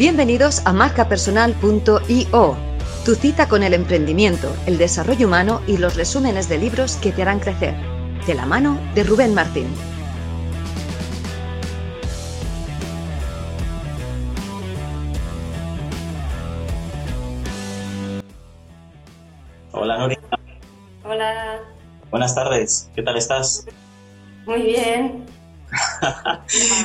Bienvenidos a marcapersonal.io, tu cita con el emprendimiento, el desarrollo humano y los resúmenes de libros que te harán crecer. De la mano de Rubén Martín. Hola Nori. Hola. Buenas tardes. ¿Qué tal estás? Muy bien.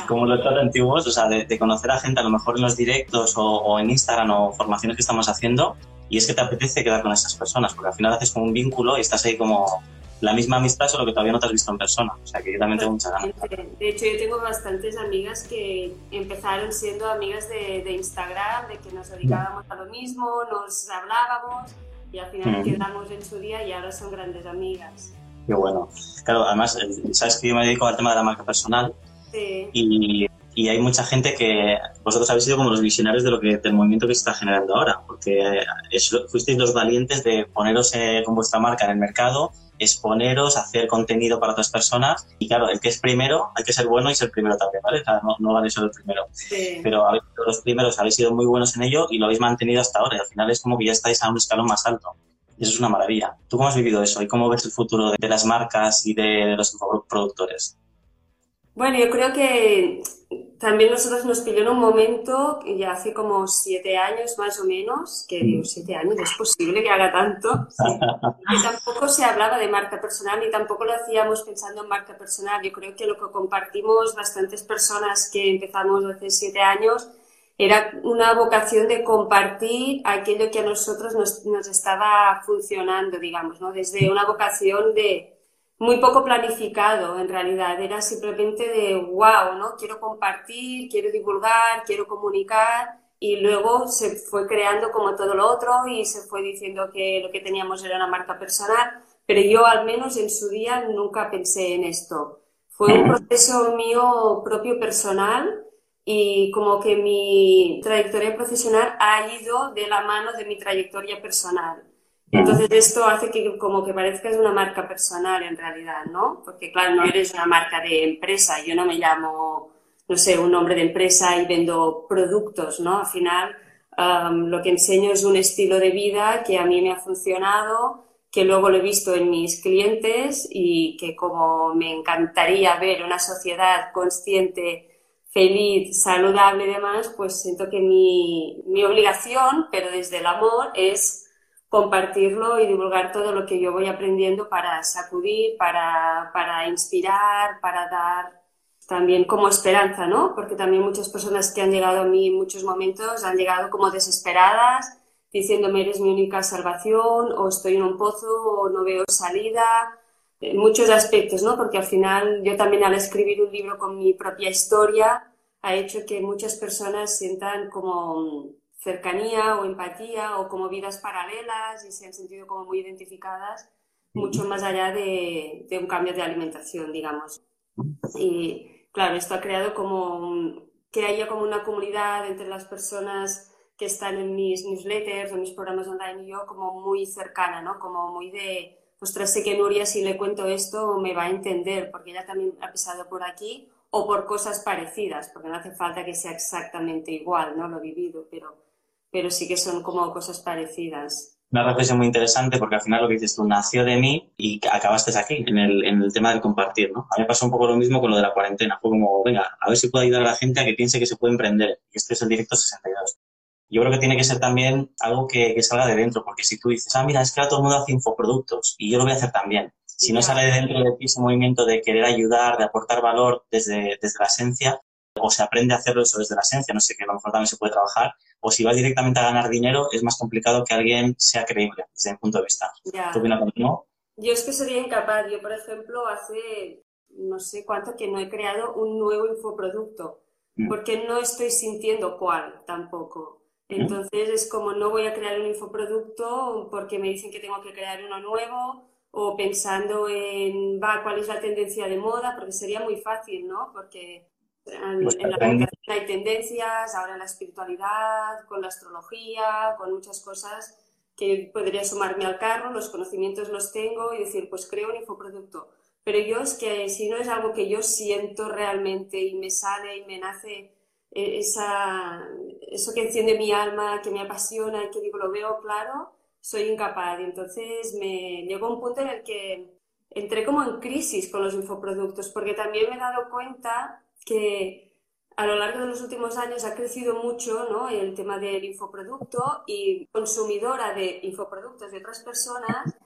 Como los tan antiguos, o sea, de, conocer a gente a lo mejor en los directos o, en Instagram o formaciones que estamos haciendo, y es que te apetece quedar con esas personas, porque al final haces como un vínculo y estás ahí como la misma amistad, solo que todavía no te has visto en persona. O sea, que yo también tengo muchas ganas. De hecho, yo tengo bastantes amigas que empezaron siendo amigas de, Instagram, de que nos dedicábamos a lo mismo, nos hablábamos y al final quedamos en su día y ahora son grandes amigas. Qué bueno. Claro, además, eh, sabes que yo me dedico al tema de la marca personal y, y, hay mucha gente que vosotros habéis sido como los visionarios de lo que del movimiento que se está generando ahora, porque eh, fuisteis los valientes de poneros eh, con vuestra marca en el mercado, exponeros, hacer contenido para otras personas y claro, el que es primero hay que ser bueno y ser primero también, ¿vale? no, no vale ser el primero. Pero habéis sido los primeros, habéis sido muy buenos en ello y lo habéis mantenido hasta ahora y al final es como que ya estáis a un escalón más alto. Eso es una maravilla. ¿Tú cómo has vivido eso y cómo ves el futuro de, las marcas y de, los productores? Bueno, yo creo que también nosotros nos pilló en un momento, ya hace como siete años más o menos, que digo, siete años, ¿es posible que haga tanto? Y tampoco se hablaba de marca personal y tampoco lo hacíamos pensando en marca personal. Yo creo que lo que compartimos bastantes personas que empezamos hace siete años era una vocación de compartir aquello que a nosotros nos, nos estaba funcionando, digamos, ¿no? Desde una vocación de muy poco planificado, en realidad. Era simplemente de, wow, ¿no? Quiero compartir, quiero divulgar, quiero comunicar. Y luego se fue creando como todo lo otro y se fue diciendo que lo que teníamos era una marca personal. Pero yo, al menos en su día, nunca pensé en esto. Fue un proceso mío propio personal y como que mi trayectoria profesional ha ido de la mano de mi trayectoria personal. Entonces esto hace que como que parezca es una marca personal en realidad, ¿no? Porque claro, no eres una marca de empresa, yo no me llamo, no sé, un nombre de empresa y vendo productos, ¿no? Al final lo que enseño es un estilo de vida que a mí me ha funcionado, que luego lo he visto en mis clientes y que como me encantaría ver una sociedad consciente feliz, saludable y demás, pues siento que mi, mi obligación, pero desde el amor, es compartirlo y divulgar todo lo que yo voy aprendiendo para sacudir, para, para inspirar, para dar también como esperanza, ¿no? Porque también muchas personas que han llegado a mí en muchos momentos han llegado como desesperadas, diciéndome eres mi única salvación, o estoy en un pozo, o no veo salida, en muchos aspectos, ¿no? Porque al final yo también al escribir un libro con mi propia historia ha hecho que muchas personas sientan como cercanía o empatía o como vidas paralelas y se han sentido como muy identificadas mucho más allá de, un cambio de alimentación, digamos. Y claro, esto ha creado como que haya como una comunidad entre las personas que están en mis newsletters o mis programas online y yo como muy cercana, ¿no? Como muy de ostras, sé que Nuria si le cuento esto me va a entender, porque ella también ha pasado por aquí, o por cosas parecidas, porque no hace falta que sea exactamente igual, ¿no? Lo vivido, pero, pero sí que son como cosas parecidas. Una reflexión muy interesante porque al final lo que dices tú nació de mí y acabaste aquí, en el, en el tema del compartir, ¿no? A mí me pasó un poco lo mismo con lo de la cuarentena. Fue como, venga, a ver si puedo ayudar a la gente a que piense que se puede emprender. Y este es el directo 62 yo creo que tiene que ser también algo que, salga de dentro, porque si tú dices, ah, mira, es que ahora todo el mundo hace infoproductos y yo lo voy a hacer también. Si no sale de dentro de ti ese movimiento de querer ayudar, de aportar valor desde, desde la esencia, o se aprende a hacerlo eso desde la esencia, no sé, que a lo mejor también se puede trabajar, o si vas directamente a ganar dinero, es más complicado que alguien sea creíble desde mi punto de vista. ¿Tú opinas Yo es que sería incapaz. Yo, por ejemplo, hace no sé cuánto que no he creado un nuevo infoproducto, mm. porque no estoy sintiendo cuál tampoco. Entonces es como no voy a crear un infoproducto porque me dicen que tengo que crear uno nuevo o pensando en, va, cuál es la tendencia de moda, porque sería muy fácil, ¿no? Porque en, pues la comunicación hay tendencias, ahora en la espiritualidad, con la astrología, con muchas cosas que podría sumarme al carro, los conocimientos los tengo y decir, pues creo un infoproducto. Pero yo es que si no es algo que yo siento realmente y me sale y me nace esa, eso que enciende mi alma, que me apasiona y que digo, lo veo claro, soy incapaz. Y entonces me llegó un punto en el que entré como en crisis con los infoproductos, porque también me he dado cuenta que a lo largo de los últimos años ha crecido mucho ¿no? el tema del infoproducto y consumidora de infoproductos de otras personas,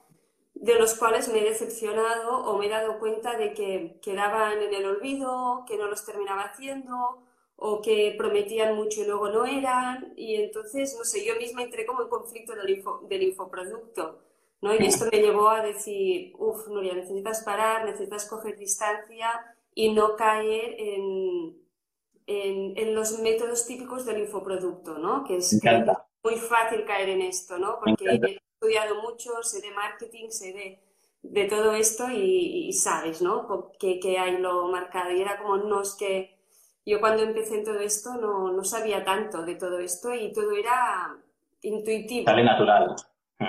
de los cuales me he decepcionado o me he dado cuenta de que quedaban en el olvido, que no los terminaba haciendo o que prometían mucho y luego no eran. Y entonces, no sé, yo misma entré como en conflicto del, del infoproducto. ¿no? Y esto me llevó a decir, uff, Nuria, necesitas parar, necesitas coger distancia y no caer en, en, los métodos típicos del infoproducto, ¿no? Que es muy fácil caer en esto, ¿no? Porque he estudiado mucho, sé de marketing, sé de, de todo esto y, sabes, ¿no? Que, que, hay lo marcado. Y era como, no, es que yo cuando empecé en todo esto no, no sabía tanto de todo esto y todo era intuitivo. Sale natural.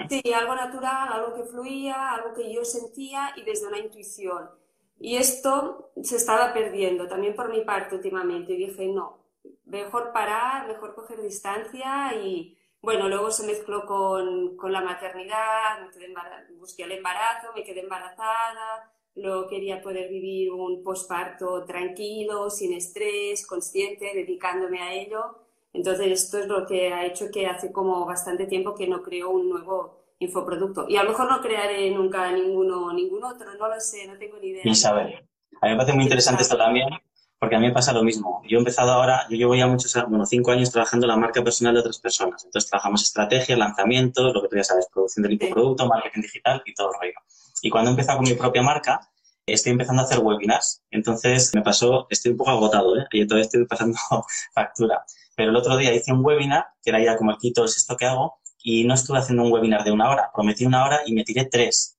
Sí, algo natural, algo que fluía, algo que yo sentía y desde una intuición. Y esto se estaba perdiendo también por mi parte últimamente. Y dije, no, mejor parar, mejor coger distancia y bueno, luego se mezcló con, con la maternidad, me busqué el embarazo, me quedé embarazada, luego quería poder vivir un posparto tranquilo, sin estrés, consciente, dedicándome a ello. Entonces esto es lo que ha hecho que hace como bastante tiempo que no creo un nuevo infoproducto. Y a lo mejor no crearé nunca ninguno, ningún otro, no lo sé, no tengo ni idea. Ni saber. A mí me parece muy interesante esto también, porque a mí me pasa lo mismo. Yo he empezado ahora, yo llevo ya muchos, bueno, cinco años trabajando la marca personal de otras personas. Entonces trabajamos estrategia, lanzamiento, lo que tú ya sabes, producción del infoproducto, marketing digital y todo el rollo. Y cuando he empezado con mi propia marca, estoy empezando a hacer webinars. Entonces me pasó, estoy un poco agotado, ¿eh? Y todavía estoy pasando factura. Pero el otro día hice un webinar, que era ya como quito, es esto que hago, y no estuve haciendo un webinar de una hora, prometí una hora y me tiré tres.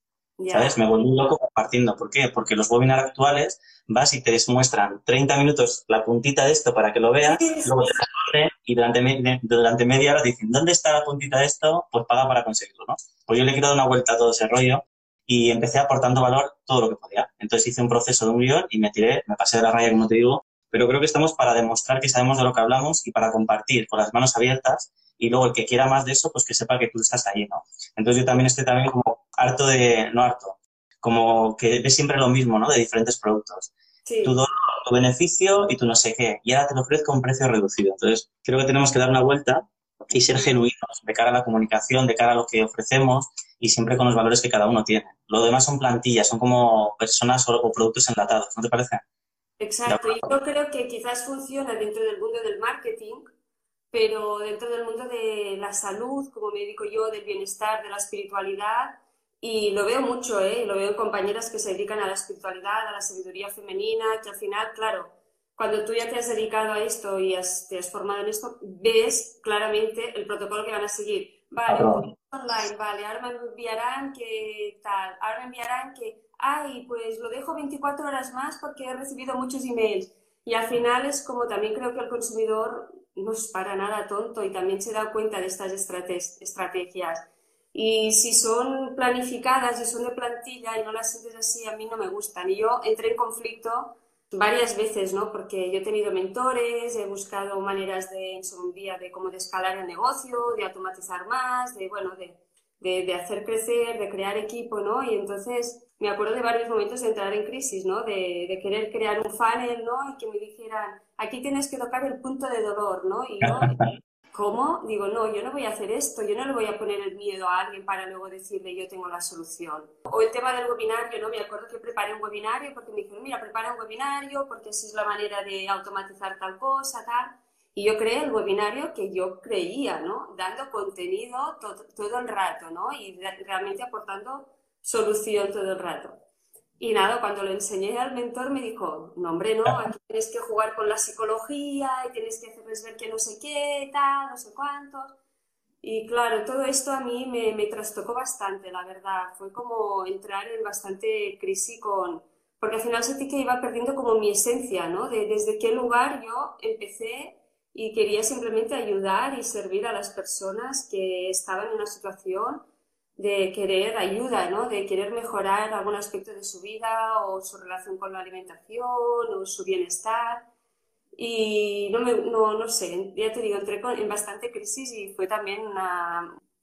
¿Sabes? Me volví loco compartiendo. ¿Por qué? Porque los webinars actuales vas y te muestran 30 minutos la puntita de esto para que lo veas, luego te y durante, durante media hora dicen, ¿dónde está la puntita de esto? Pues paga para conseguirlo, ¿no? Pues yo le quiero dar una vuelta a todo ese rollo y empecé aportando valor todo lo que podía. Entonces hice un proceso de un guion y me tiré, me pasé de la raya, como te digo, pero creo que estamos para demostrar que sabemos de lo que hablamos y para compartir con las manos abiertas y luego el que quiera más de eso, pues que sepa que tú estás ahí, ¿no? Entonces yo también estoy también como harto de, no harto, como que ves siempre lo mismo, ¿no? De diferentes productos. Sí. Tu, tu beneficio y tu no sé qué. Y ahora te lo ofrezco a un precio reducido. Entonces creo que tenemos que dar una vuelta y ser genuinos de cara a la comunicación, de cara a lo que ofrecemos y siempre con los valores que cada uno tiene. Lo demás son plantillas, son como personas o productos enlatados, ¿no te parece? Exacto, y yo creo que quizás funciona dentro del mundo del marketing, pero dentro del mundo de la salud, como me dedico yo, del bienestar, de la espiritualidad, y lo veo mucho, ¿eh? lo veo en compañeras que se dedican a la espiritualidad, a la sabiduría femenina, que al final, claro, cuando tú ya te has dedicado a esto y te has formado en esto, ves claramente el protocolo que van a seguir. Vale, online, vale, ahora me enviarán que tal, ahora me enviarán que ay, pues lo dejo 24 horas más porque he recibido muchos emails. Y al final es como también creo que el consumidor no es para nada tonto y también se da cuenta de estas estrategias. Y si son planificadas y son de plantilla y no las sientes así, a mí no me gustan. Y yo entré en conflicto varias veces, ¿no? Porque yo he tenido mentores, he buscado maneras de, en su día, de cómo de escalar el negocio, de automatizar más, de, bueno, de, de, de hacer crecer, de crear equipo, ¿no? Y entonces me acuerdo de varios momentos de entrar en crisis, ¿no? De, de, querer crear un funnel, ¿no? Y que me dijeran, aquí tienes que tocar el punto de dolor, ¿no? Y yo, ¿cómo? Digo, no, yo no voy a hacer esto, yo no le voy a poner el miedo a alguien para luego decirle yo tengo la solución. O el tema del webinario, ¿no? Me acuerdo que preparé un webinario porque me dijeron, mira, prepara un webinario porque así es la manera de automatizar tal cosa, tal. Y yo creé el webinario que yo creía, ¿no? Dando contenido todo, todo el rato, ¿no? Y realmente aportando solución todo el rato. Y nada, cuando lo enseñé al mentor me dijo, no hombre, no, aquí tienes que jugar con la psicología y tienes que hacerles ver que no sé qué, tal, no sé cuántos. Y claro, todo esto a mí me, me trastocó bastante, la verdad. Fue como entrar en bastante crisis con... Porque al final sentí que iba perdiendo como mi esencia, ¿no? De desde qué lugar yo empecé y quería simplemente ayudar y servir a las personas que estaban en una situación de querer ayuda, ¿no? de querer mejorar algún aspecto de su vida o su relación con la alimentación o su bienestar. y no, me, no, no sé, ya te digo, entré en bastante crisis y fue también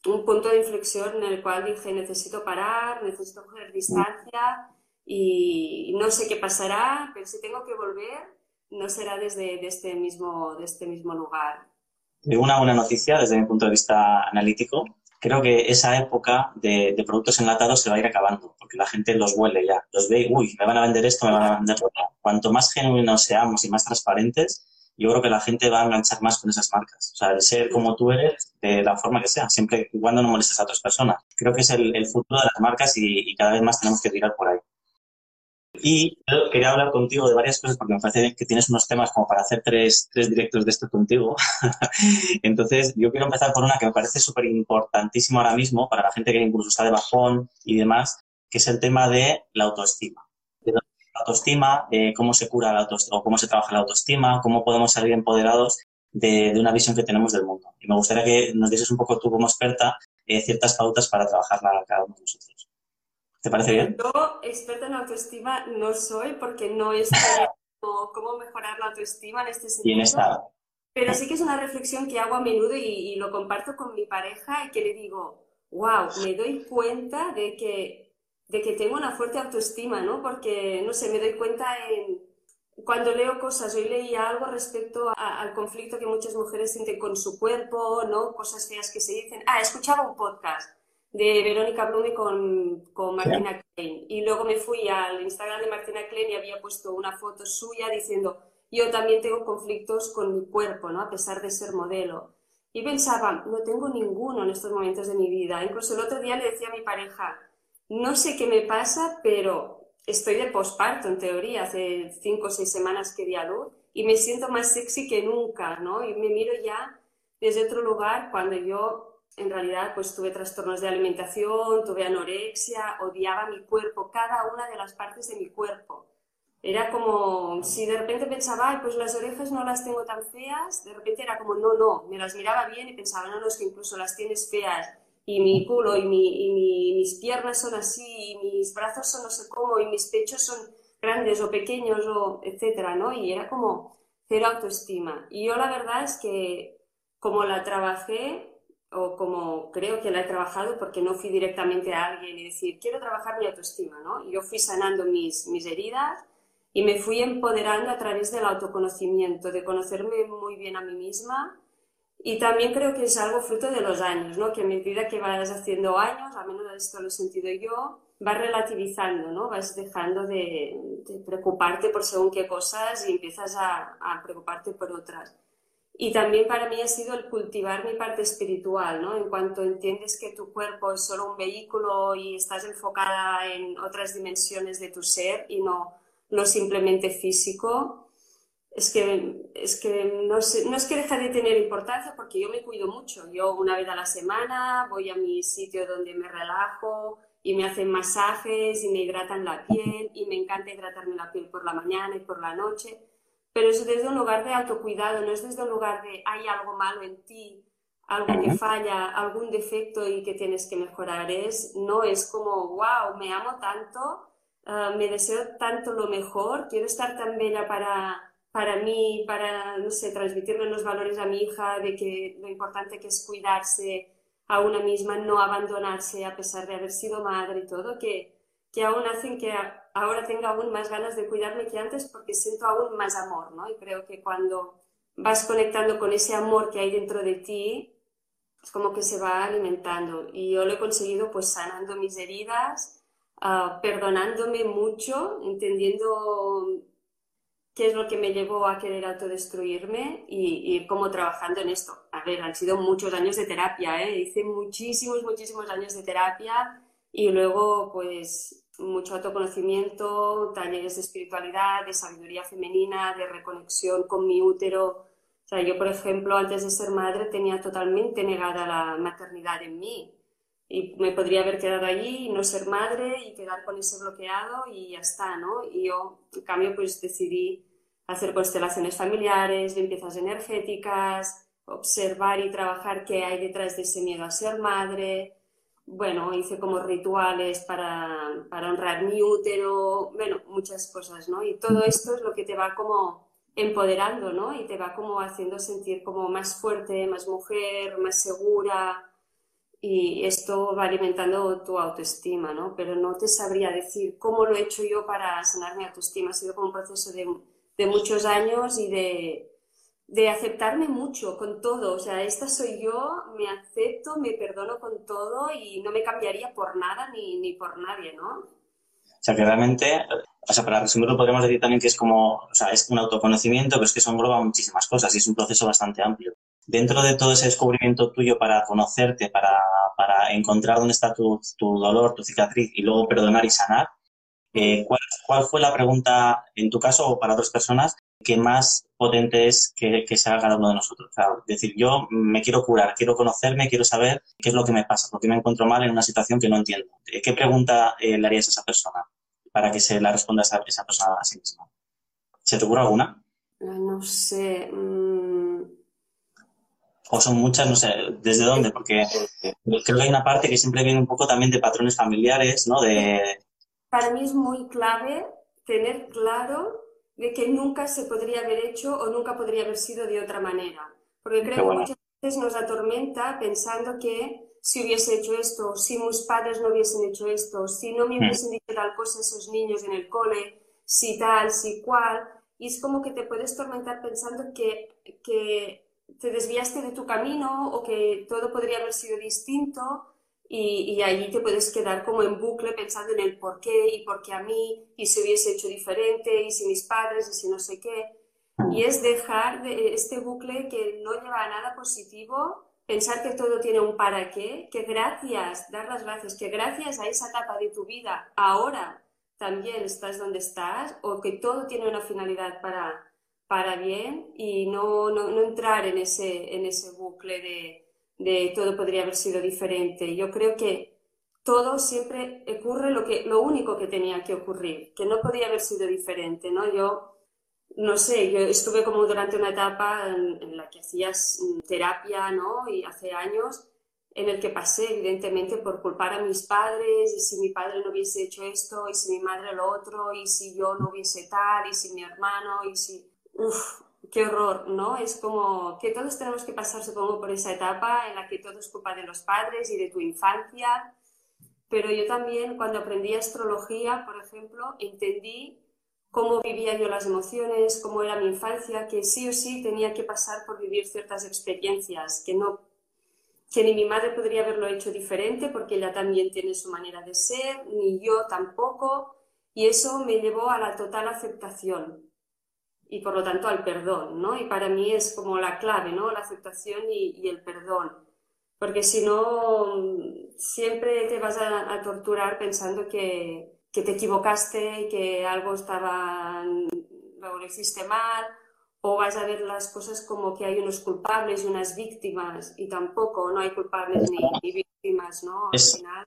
un punto de inflexión en el cual dije, necesito parar, necesito coger distancia y no sé qué pasará, pero si tengo que volver, no será desde este, mismo, de este mismo lugar. Una buena noticia desde mi punto de vista analítico. Creo que esa época de, productos enlatados se va a ir acabando, porque la gente los huele ya, los ve y, uy, me van a vender esto, me van a vender lo Cuanto más genuinos seamos y más transparentes, yo creo que la gente va a enganchar más con esas marcas. O sea, el ser como tú eres, de la forma que sea, siempre cuando no molestes a otras personas. Creo que es el, futuro de las marcas y, y, cada vez más tenemos que tirar por ahí. Y quería hablar contigo de varias cosas porque me parece que tienes unos temas como para hacer tres, tres directos de esto contigo. Entonces, yo quiero empezar por una que me parece súper importantísima ahora mismo para la gente que incluso está de bajón y demás, que es el tema de la autoestima. la autoestima, eh, cómo se cura la autoestima, o cómo se trabaja la autoestima, cómo podemos salir empoderados de, de, una visión que tenemos del mundo. Y me gustaría que nos dieses un poco tú como experta eh, ciertas pautas para trabajarla cada uno de nosotros. ¿Te parece bien? Yo, experta en autoestima, no soy porque no es cómo mejorar la autoestima en este sentido. Bienestar. Pero sí que es una reflexión que hago a menudo y, lo comparto con mi pareja y que le digo, wow, me doy cuenta de que, de que tengo una fuerte autoestima, ¿no? Porque, no sé, me doy cuenta en, cuando leo cosas, hoy leía algo respecto al conflicto que muchas mujeres sienten con su cuerpo, ¿no? Cosas feas que se dicen. Ah, escuchaba un podcast de Verónica Blume con, con Martina Klein. Y luego me fui al Instagram de Martina Klein y había puesto una foto suya diciendo, yo también tengo conflictos con mi cuerpo, ¿no? A pesar de ser modelo. Y pensaba, no tengo ninguno en estos momentos de mi vida. Incluso el otro día le decía a mi pareja, no sé qué me pasa, pero estoy de posparto, en teoría, hace cinco o seis semanas que di a luz y me siento más sexy que nunca, ¿no? Y me miro ya desde otro lugar cuando yo en realidad pues tuve trastornos de alimentación, tuve anorexia, odiaba mi cuerpo, cada una de las partes de mi cuerpo. Era como si de repente pensaba, pues las orejas no las tengo tan feas, de repente era como, no, no, me las miraba bien y pensaba, no, no, es que incluso las tienes feas y mi culo y, mi, mis piernas son así y mis brazos son no sé cómo y mis pechos son grandes o pequeños o etcétera, ¿no? Y era como cero autoestima. Y yo la verdad es que como la trabajé, o como creo que la he trabajado porque no fui directamente a alguien y decir, quiero trabajar mi autoestima, ¿no? Yo fui sanando mis, mis heridas y me fui empoderando a través del autoconocimiento, de conocerme muy bien a mí misma y también creo que es algo fruto de los años, ¿no? Que a medida que vas haciendo años, a menos esto lo he sentido yo, vas relativizando, ¿no? Vas dejando de, de preocuparte por según qué cosas y empiezas a, a preocuparte por otras. Y también para mí ha sido el cultivar mi parte espiritual, ¿no? En cuanto entiendes que tu cuerpo es solo un vehículo y estás enfocada en otras dimensiones de tu ser y no, no simplemente físico, es que, es que no, no es que deja de tener importancia porque yo me cuido mucho. Yo una vez a la semana voy a mi sitio donde me relajo y me hacen masajes y me hidratan la piel y me encanta hidratarme la piel por la mañana y por la noche pero es desde un lugar de autocuidado, no es desde un lugar de hay algo malo en ti, algo que falla, algún defecto y que tienes que mejorar. Es, no es como, wow, me amo tanto, ah, me deseo tanto lo mejor, quiero estar tan bella para, para mí, para, no sé, transmitirle los valores a mi hija de que lo importante que es cuidarse a una misma, no abandonarse a pesar de haber sido madre y todo, que, que aún hacen que ahora tengo aún más ganas de cuidarme que antes porque siento aún más amor, ¿no? Y creo que cuando vas conectando con ese amor que hay dentro de ti, es como que se va alimentando. Y yo lo he conseguido pues sanando mis heridas, ah, perdonándome mucho, entendiendo qué es lo que me llevó a querer autodestruirme y, y cómo trabajando en esto. A ver, han sido muchos años de terapia, ¿eh? Hice muchísimos, muchísimos años de terapia y luego pues mucho autoconocimiento, talleres de espiritualidad, de sabiduría femenina, de reconexión con mi útero. O sea, yo, por ejemplo, antes de ser madre tenía totalmente negada la maternidad en mí. Y me podría haber quedado allí no ser madre y quedar con ese bloqueado y ya está, ¿no? Y yo, en cambio, pues decidí hacer constelaciones familiares, limpiezas energéticas, observar y trabajar qué hay detrás de ese miedo a ser madre, bueno, hice como rituales para, para, honrar mi útero, bueno, muchas cosas, ¿no? Y todo esto es lo que te va como empoderando, ¿no? Y te va como haciendo sentir como más fuerte, más mujer, más segura. Y esto va alimentando tu autoestima, ¿no? Pero no te sabría decir cómo lo he hecho yo para sanar mi autoestima. Ha sido como un proceso de, de muchos años y de, de aceptarme mucho con todo. O sea, esta soy yo, me acepto, me perdono con todo y no me cambiaría por nada ni, ni por nadie, ¿no? O sea, que realmente o sea, para resumirlo, podríamos decir también que es como, o sea, es un autoconocimiento, pero es que eso engloba muchísimas cosas y es un proceso bastante amplio. Dentro de todo ese descubrimiento tuyo para conocerte, para, para encontrar dónde está tu, tu, dolor, tu cicatriz y luego perdonar y sanar, eh, ¿cuál, ¿cuál, fue la pregunta, en tu caso o para otras personas, que más potente es que, que se haga cada uno de nosotros? O sea, decir, yo me quiero curar, quiero conocerme, quiero saber qué es lo que me pasa, por qué me encuentro mal en una situación que no entiendo. ¿Qué pregunta eh, le harías a esa persona? para que se la responda esa, esa persona a sí misma. ¿Se te ocurre alguna? No sé. Mm. O son muchas, no sé, ¿desde dónde? Porque creo que hay una parte que siempre viene un poco también de patrones familiares, ¿no? De... Para mí es muy clave tener claro de que nunca se podría haber hecho o nunca podría haber sido de otra manera. Porque creo que muchas veces nos atormenta pensando que si hubiese hecho esto, si mis padres no hubiesen hecho esto, si no me hmm. hubiesen dicho tal cosa esos niños en el cole, si tal, si cual. Y es como que te puedes tormentar pensando que, que te desviaste de tu camino o que todo podría haber sido distinto y, y, allí te puedes quedar como en bucle pensando en el por qué y por qué a mí y si hubiese hecho diferente y si mis padres y si no sé qué. Y es dejar de este bucle que no lleva a nada positivo pensar que todo tiene un para qué, que gracias, dar las gracias, que gracias a esa etapa de tu vida ahora también estás donde estás o que todo tiene una finalidad para, para bien y no, no, no entrar en ese, en ese bucle de, de, todo podría haber sido diferente. Yo creo que todo siempre ocurre lo, que, lo único que tenía que ocurrir, que no podía haber sido diferente. ¿no? Yo no sé, yo estuve como durante una etapa en, la que hacías mm, terapia, ¿no? Y hace años en el que pasé, evidentemente, por culpar a mis padres, y si mi padre no hubiese hecho esto, y si mi madre lo otro, y si yo no hubiese tal, y si mi hermano, y si... Uf, qué horror, ¿no? Es como que todos tenemos que pasar, supongo, por esa etapa en la que todo es culpa de los padres y de tu infancia, pero yo también, cuando aprendí astrología, por ejemplo, entendí cómo vivía yo las emociones, cómo era mi infancia, que sí o sí tenía que pasar por vivir ciertas experiencias, que no que ni mi madre podría haberlo hecho diferente porque ella también tiene su manera de ser, ni yo tampoco, y eso me llevó a la total aceptación y por lo tanto al perdón, ¿no? Y para mí es como la clave, ¿no? La aceptación y, el perdón, porque si no, siempre te vas a torturar pensando que, que te equivocaste, que algo estaba, lo hiciste mal, o vas a ver las cosas como que hay unos culpables y unas víctimas, y tampoco, no hay culpables ni, víctimas, ¿no? es, final...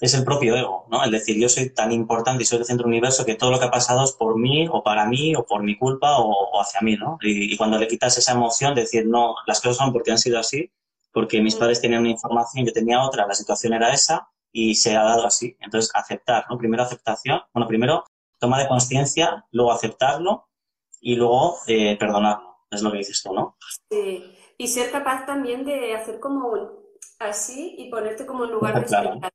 es el propio ego, ¿no? El decir, yo soy tan importante y soy el centro del universo que todo lo que ha pasado es por mí, o para mí, o por mi culpa, o, hacia mí, ¿no? Y, cuando le quitas esa emoción, de decir, no, las cosas son porque han sido así, porque mis mm. padres tenían una información, yo tenía otra, la situación era esa, y se ha dado así. Entonces, aceptar, ¿no? Primero aceptación, bueno, primero toma de conciencia, luego aceptarlo y luego eh, perdonarlo. Es lo que dices tú, ¿no? Sí, y ser capaz también de hacer como así y ponerte como en lugar de,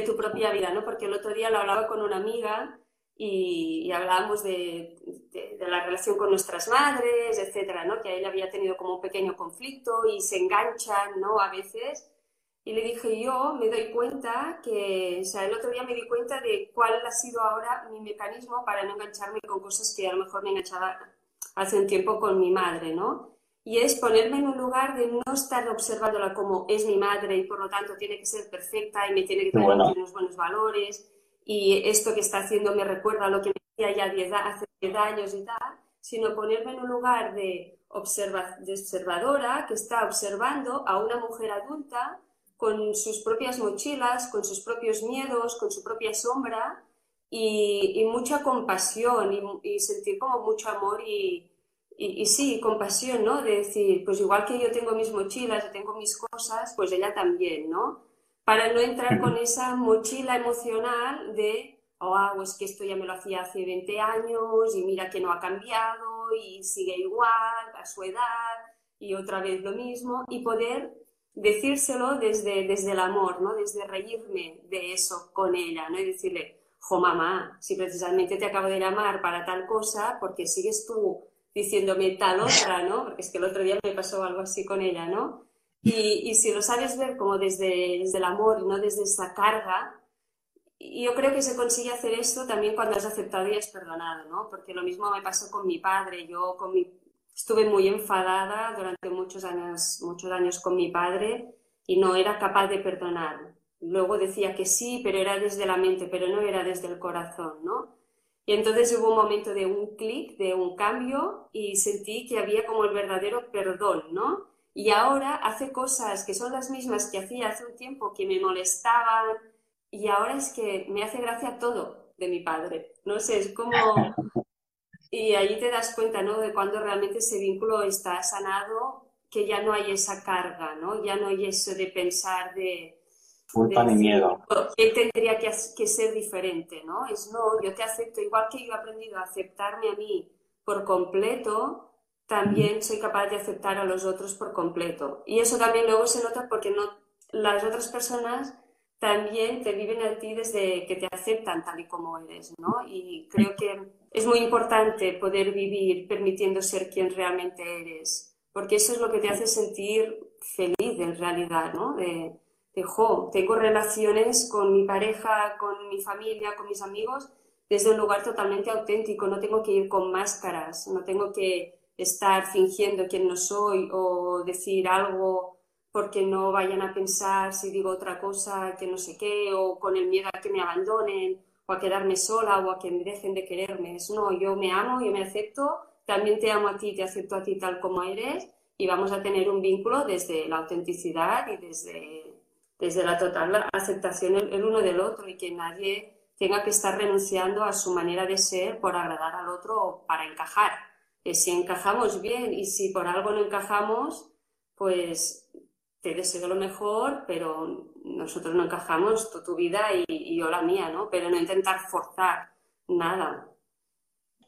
de tu propia vida, ¿no? Porque el otro día lo hablaba con una amiga y, hablábamos de, la relación con nuestras madres, etcétera, ¿no? Que ella había tenido como un pequeño conflicto y se enganchan, ¿no? A veces y le dije yo, me doy cuenta que, o sea, el otro día me di cuenta de cuál ha sido ahora mi mecanismo para no engancharme con cosas que a lo mejor me enganchaba hace un tiempo con mi madre, ¿no? Y es ponerme en un lugar de no estar observándola como es mi madre y por lo tanto tiene que ser perfecta y me tiene que tener unos buenos valores y esto que está haciendo me recuerda a lo que me decía ya hace 10 años y tal, sino ponerme en un lugar de, observa, de observadora que está observando a una mujer adulta con sus propias mochilas, con sus propios miedos, con su propia sombra y, mucha compasión y, sentir como mucho amor y, y, sí, compasión, ¿no? De decir, pues igual que yo tengo mis mochilas y tengo mis cosas, pues ella también, ¿no? Para no entrar con esa mochila emocional de o ah, es que esto ya me lo hacía hace 20 años y mira que no ha cambiado y sigue igual a su edad y otra vez lo mismo y poder decírselo desde, desde el amor, ¿no? Desde reírme de eso con ella, ¿no? Y decirle, jo mamá, si precisamente te acabo de llamar para tal cosa, porque sigues tú diciéndome tal otra, ¿no? Porque es que el otro día me pasó algo así con ella, ¿no? Y, y si lo sabes ver como desde, desde el amor y no desde esa carga, yo creo que se consigue hacer esto también cuando has aceptado y has perdonado, ¿no? Porque lo mismo me pasó con mi padre. Yo con mi estuve muy enfadada durante muchos años, muchos años con mi padre y no era capaz de perdonar. Luego decía que sí, pero era desde la mente, pero no era desde el corazón, ¿no? Y entonces hubo un momento de un clic, de un cambio y sentí que había como el verdadero perdón, ¿no? Y ahora hace cosas que son las mismas que hacía hace un tiempo que me molestaban y ahora es que me hace gracia todo de mi padre. No sé, es como y ahí te das cuenta, ¿no? De cuando realmente ese vínculo está sanado, que ya no hay esa carga, ¿no? Ya no hay eso de pensar de... Culpa ni miedo. Él tendría que, que, ser diferente, ¿no? Es no, yo te acepto, igual que yo he aprendido a aceptarme a mí por completo, también soy capaz de aceptar a los otros por completo. Y eso también luego se nota porque no, las otras personas también te viven a ti desde que te aceptan tal y como eres, ¿no? Y creo que es muy importante poder vivir permitiendo ser quien realmente eres, porque eso es lo que te hace sentir feliz en realidad, ¿no? De, de jo, tengo relaciones con mi pareja, con mi familia, con mis amigos, desde un lugar totalmente auténtico, no tengo que ir con máscaras, no tengo que estar fingiendo quién no soy o decir algo porque no vayan a pensar si digo otra cosa que no sé qué, o con el miedo a que me abandonen, o a quedarme sola, o a que me dejen de quererme. Es no, yo me amo, yo me acepto, también te amo a ti, te acepto a ti tal como eres, y vamos a tener un vínculo desde la autenticidad y desde, desde la total aceptación el, uno del otro, y que nadie tenga que estar renunciando a su manera de ser por agradar al otro o para encajar. si encajamos bien y si por algo no encajamos, pues te deseo lo mejor, pero nosotros no encajamos, tu vida y, yo la mía, ¿no? Pero no intentar forzar nada.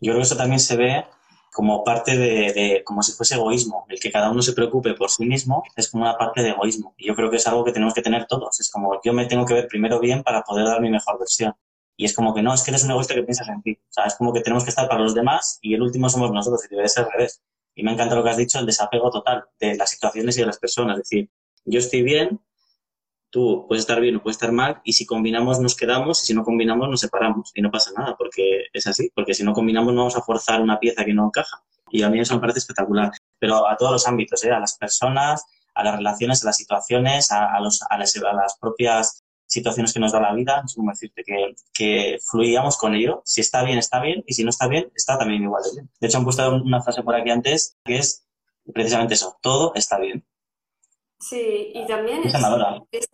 Yo creo que eso también se ve como parte de, como si fuese egoísmo. El que cada uno se preocupe por sí mismo es como una parte de egoísmo. Y yo creo que es algo que tenemos que tener todos. Es como yo me tengo que ver primero bien para poder dar mi mejor versión. Y es como que no, es que eres un egoísta que piensas en ti. O sea, es como que tenemos que estar para los demás y el último somos nosotros y debe ser al revés. Y me encanta lo que has dicho, el desapego total de las situaciones y de las personas. Es decir, yo estoy bien, tú puedes estar bien o puedes estar mal, y si combinamos nos quedamos, y si no combinamos nos separamos, y no pasa nada, porque es así, porque si no combinamos no vamos a forzar una pieza que no encaja. Y a mí eso me parece espectacular, pero a todos los ámbitos, ¿eh? a las personas, a las relaciones, a las situaciones, a, los, a, las, propias situaciones que nos da la vida, es como decirte que, que fluyamos con ello. Si está bien, está bien, y si no está bien, está también igual de bien. De hecho, han puesto una frase por aquí antes que es precisamente eso, todo está bien. Sí, y también es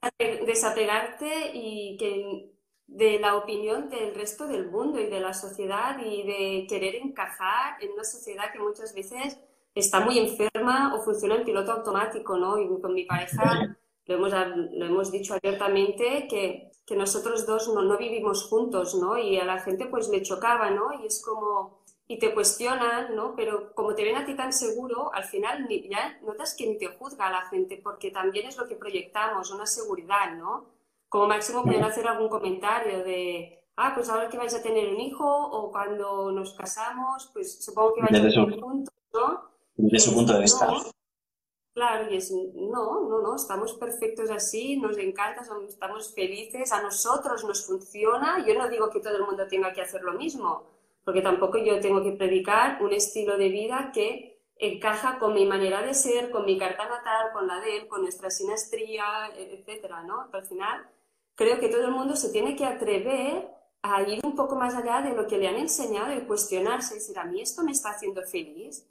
desapegarte y que de la opinión del resto del mundo y de la sociedad y de querer encajar en una sociedad que muchas veces está muy enferma o funciona en piloto automático, ¿no? Y con mi pareja lo hemos, lo hemos dicho abiertamente que, que nosotros dos no, no, vivimos juntos, ¿no? Y a la gente pues le chocaba, ¿no? Y es como, y te cuestionan, ¿no? Pero como te ven a ti tan seguro, al final ya notas que ni te juzga la gente, porque también es lo que proyectamos, una seguridad, ¿no? Como máximo pueden hacer algún comentario de, ah, pues ahora que vais a tener un hijo, o cuando nos casamos, pues supongo que vais a vivir juntos, ¿no? Desde su punto de vista. claro, y es, no, no, no, estamos perfectos así, nos encanta, estamos felices, a nosotros nos funciona. Yo no digo que todo el mundo tenga que hacer lo mismo, porque tampoco yo tengo que predicar un estilo de vida que encaja con mi manera de ser, con mi carta natal, con la de con nuestra sinastría, etcétera, ¿no? al final creo que todo el mundo se tiene que atrever a ir un poco más allá de lo que le han enseñado y cuestionarse, decir, a mí esto me está haciendo feliz,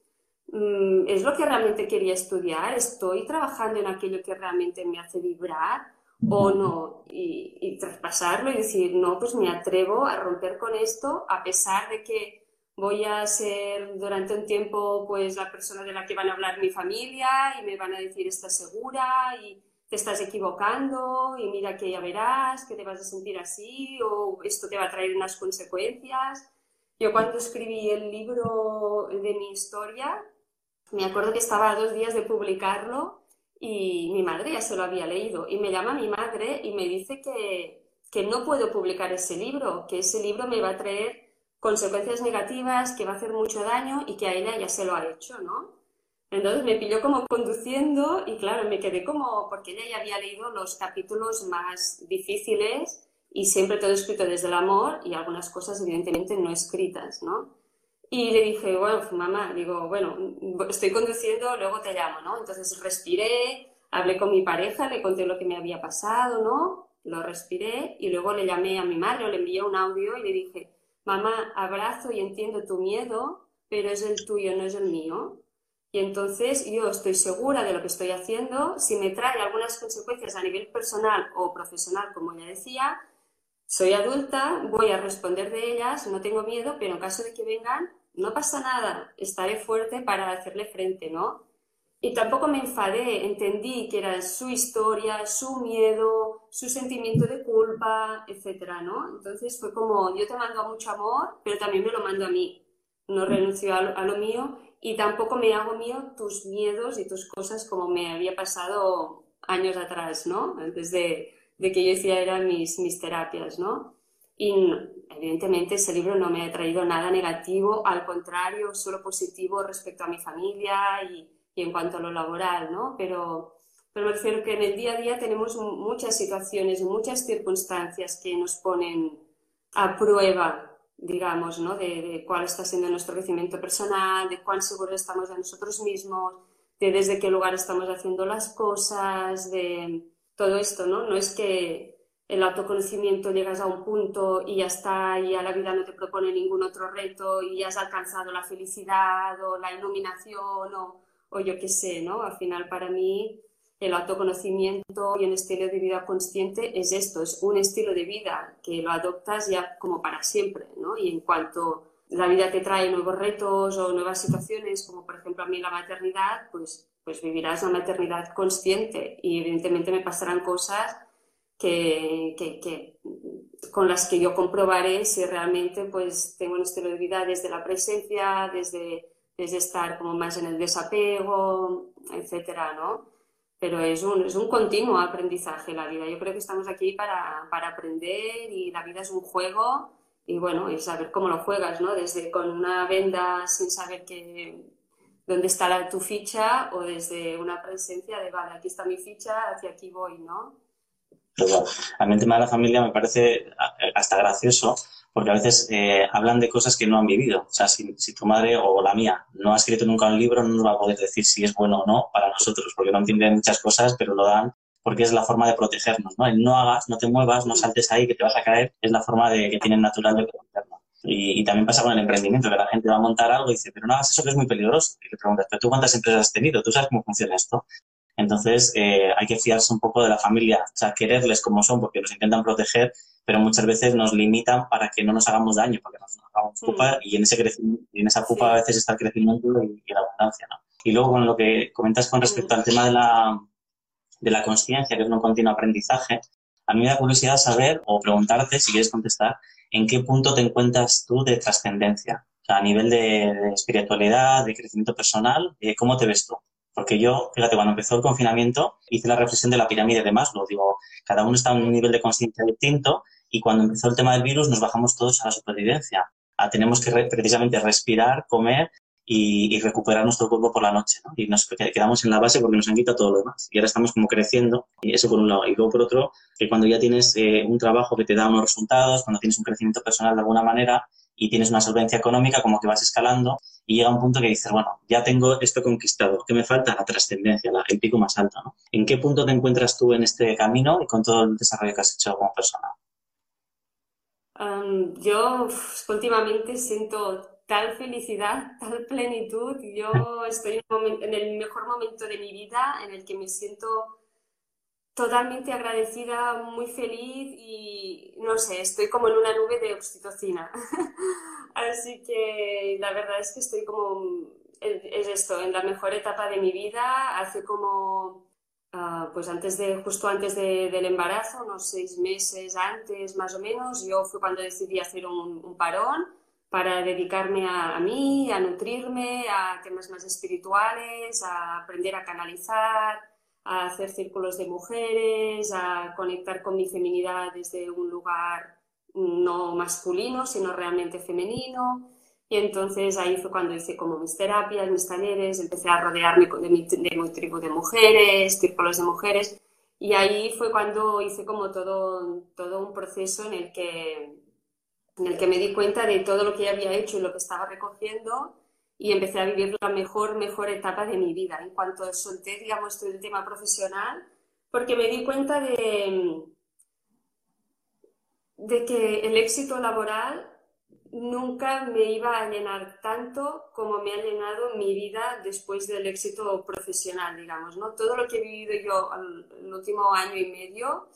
mm, es lo que realmente quería estudiar, estoy trabajando en aquello que realmente me hace vibrar, o no, y, traspasarlo y decir, no, pues me atrevo a romper con esto a pesar de que voy a ser durante un tiempo pues la persona de la que van a hablar mi familia y me van a decir, ¿estás segura? Y te estás equivocando y mira que ya verás, que te vas a sentir así o esto te va a traer unas consecuencias. Yo cuando escribí el libro de mi historia, me acuerdo que estaba a dos días de publicarlo y mi madre ya se lo había leído y me llama mi madre y me dice que, que no puedo publicar ese libro, que ese libro me va a traer consecuencias negativas, que va a hacer mucho daño y que a ella ya se lo ha hecho, ¿no? Entonces me pilló como conduciendo y claro, me quedé como, porque ella ya había leído los capítulos más difíciles y siempre todo escrito desde el amor y algunas cosas evidentemente no escritas, ¿no? Y le dije, bueno, mamá, digo, bueno, estoy conduciendo, luego te llamo, ¿no? Entonces respiré, hablé con mi pareja, le conté lo que me había pasado, ¿no? Lo respiré y luego le llamé a mi madre, le envié un audio y le dije, mamá, abrazo y entiendo tu miedo, pero es el tuyo, no es el mío. Y entonces yo estoy segura de lo que estoy haciendo. Si me trae algunas consecuencias a nivel personal o profesional, como ya decía, soy adulta, voy a responder de ellas, no tengo miedo, pero en caso de que vengan, no pasa nada, estaré fuerte para hacerle frente, ¿no? Y tampoco me enfadé, entendí que era su historia, su miedo, su sentimiento de culpa, etcétera, ¿no? Entonces fue como, yo te mando mucho amor, pero también me lo mando a mí. No renuncio a lo mío y tampoco me hago mío tus miedos y tus cosas como me había pasado años atrás, ¿no? Antes de, que yo eran mis, mis terapias, ¿no? Y evidentemente ese libro no me ha traído nada negativo, al contrario, solo positivo respecto a mi familia y, en cuanto a lo laboral, ¿no? Pero, pero me refiero que en el día a día tenemos muchas situaciones, muchas circunstancias que nos ponen a prueba digamos, ¿no? de, cuál está siendo nuestro crecimiento personal, de cuán seguros estamos de nosotros mismos, de desde qué lugar estamos haciendo las cosas, de todo esto, ¿no? No es que el autoconocimiento llegas a un punto y ya está, y a la vida no te propone ningún otro reto y ya has alcanzado la felicidad o la iluminación o, o yo qué sé, ¿no? Al final para mí el autoconocimiento y un estilo de vida consciente es esto, es un estilo de vida que lo adoptas ya como para siempre, ¿no? Y en cuanto la vida te trae nuevos retos o nuevas situaciones, como por ejemplo a mí la maternidad, pues, pues vivirás la maternidad consciente y evidentemente me pasarán cosas que, que, con las que yo comprobaré si realmente pues tengo un estilo de vida desde la presencia, desde, desde estar como más en el desapego, etcétera, ¿no? pero es un, es un continuo aprendizaje la vida. Yo creo que estamos aquí para, para, aprender y la vida es un juego y bueno, y saber cómo lo juegas, ¿no? Desde con una venda sin saber que, dónde está la, tu ficha o desde una presencia de, vale, aquí está mi ficha, hacia aquí voy, ¿no? Pero a mí el tema de la familia me parece hasta gracioso porque a veces eh, hablan de cosas que no han vivido. O sea, si, tu madre o la mía no ha escrito nunca un libro, no nos va a poder decir si es bueno o no para nosotros, porque no entienden muchas cosas, pero lo dan porque es la forma de protegernos, ¿no? El no hagas, no te muevas, no saltes ahí, que te vas a caer, es la forma de, que tienen natural de protegernos. Y, y, también pasa con el emprendimiento, que la gente va a montar algo y dice, pero no hagas eso que es muy peligroso. Y le preguntas, ¿pero tú cuántas empresas has tenido? ¿Tú sabes cómo funciona esto? Entonces, eh, hay que fiarse un poco de la familia, o sea, quererles como son, porque nos intentan proteger, pero muchas veces nos limitan para que no nos hagamos daño, porque nos hagamos culpa mm. y en ese crecimiento, en esa culpa a veces está el crecimiento y, la abundancia, ¿no? Y luego con lo que comentas con respecto al tema de la, de la conciencia, que es un continuo aprendizaje, a mí me da curiosidad saber o preguntarte, si quieres contestar, en qué punto te encuentras tú de trascendencia, o sea, a nivel de, espiritualidad, de crecimiento personal, eh, ¿cómo te ves tú? Porque yo, fíjate, cuando empezó el confinamiento, hice la reflexión de la pirámide de Maslow. Digo, cada uno está en un nivel de conciencia distinto y cuando empezó el tema del virus nos bajamos todos a la supervivencia. A, tenemos que precisamente respirar, comer y, recuperar nuestro cuerpo por la noche. ¿no? Y nos quedamos en la base porque nos han quitado todo lo demás. Y ahora estamos como creciendo. Y eso por un lado. Y luego por otro, que cuando ya tienes eh, un trabajo que te da unos resultados, cuando tienes un crecimiento personal de alguna manera, y tienes una solvencia económica, como que vas escalando y llega un punto que dices, bueno, ya tengo esto conquistado, ¿qué me falta? La trascendencia, el pico más alto, ¿no? ¿En qué punto te encuentras tú en este camino y con todo el desarrollo que has hecho como persona? yo últimamente siento tal felicidad, tal plenitud. Yo estoy en el mejor momento de mi vida en el que me siento totalmente agradecida, muy feliz y no sé, estoy como en una nube de oxitocina. Así que la verdad es que estoy como, es esto, en la mejor etapa de mi vida. Hace como ah, pues antes de, justo antes del embarazo, unos seis meses antes más o menos, yo fue cuando decidí hacer un, parón para dedicarme a, a, mí, a nutrirme, a temas más espirituales, a aprender a canalizar, a hacer círculos de mujeres, a conectar con mi feminidad desde un lugar no masculino, sino realmente femenino. Y entonces ahí fue cuando hice como mis terapias, mis talleres, empecé a rodearme de mi, de mi tribu de mujeres, círculos de mujeres. Y ahí fue cuando hice como todo, todo un proceso en el, que, en el que me di cuenta de todo lo que había hecho y lo que estaba recogiendo y empecé a vivir la mejor, mejor etapa de mi vida en cuanto solté, digamos, todo el tema profesional, porque me di cuenta de, de que el éxito laboral nunca me iba a llenar tanto como me ha llenado mi vida después del éxito profesional, digamos, ¿no? Todo lo que he vivido yo el último año y medio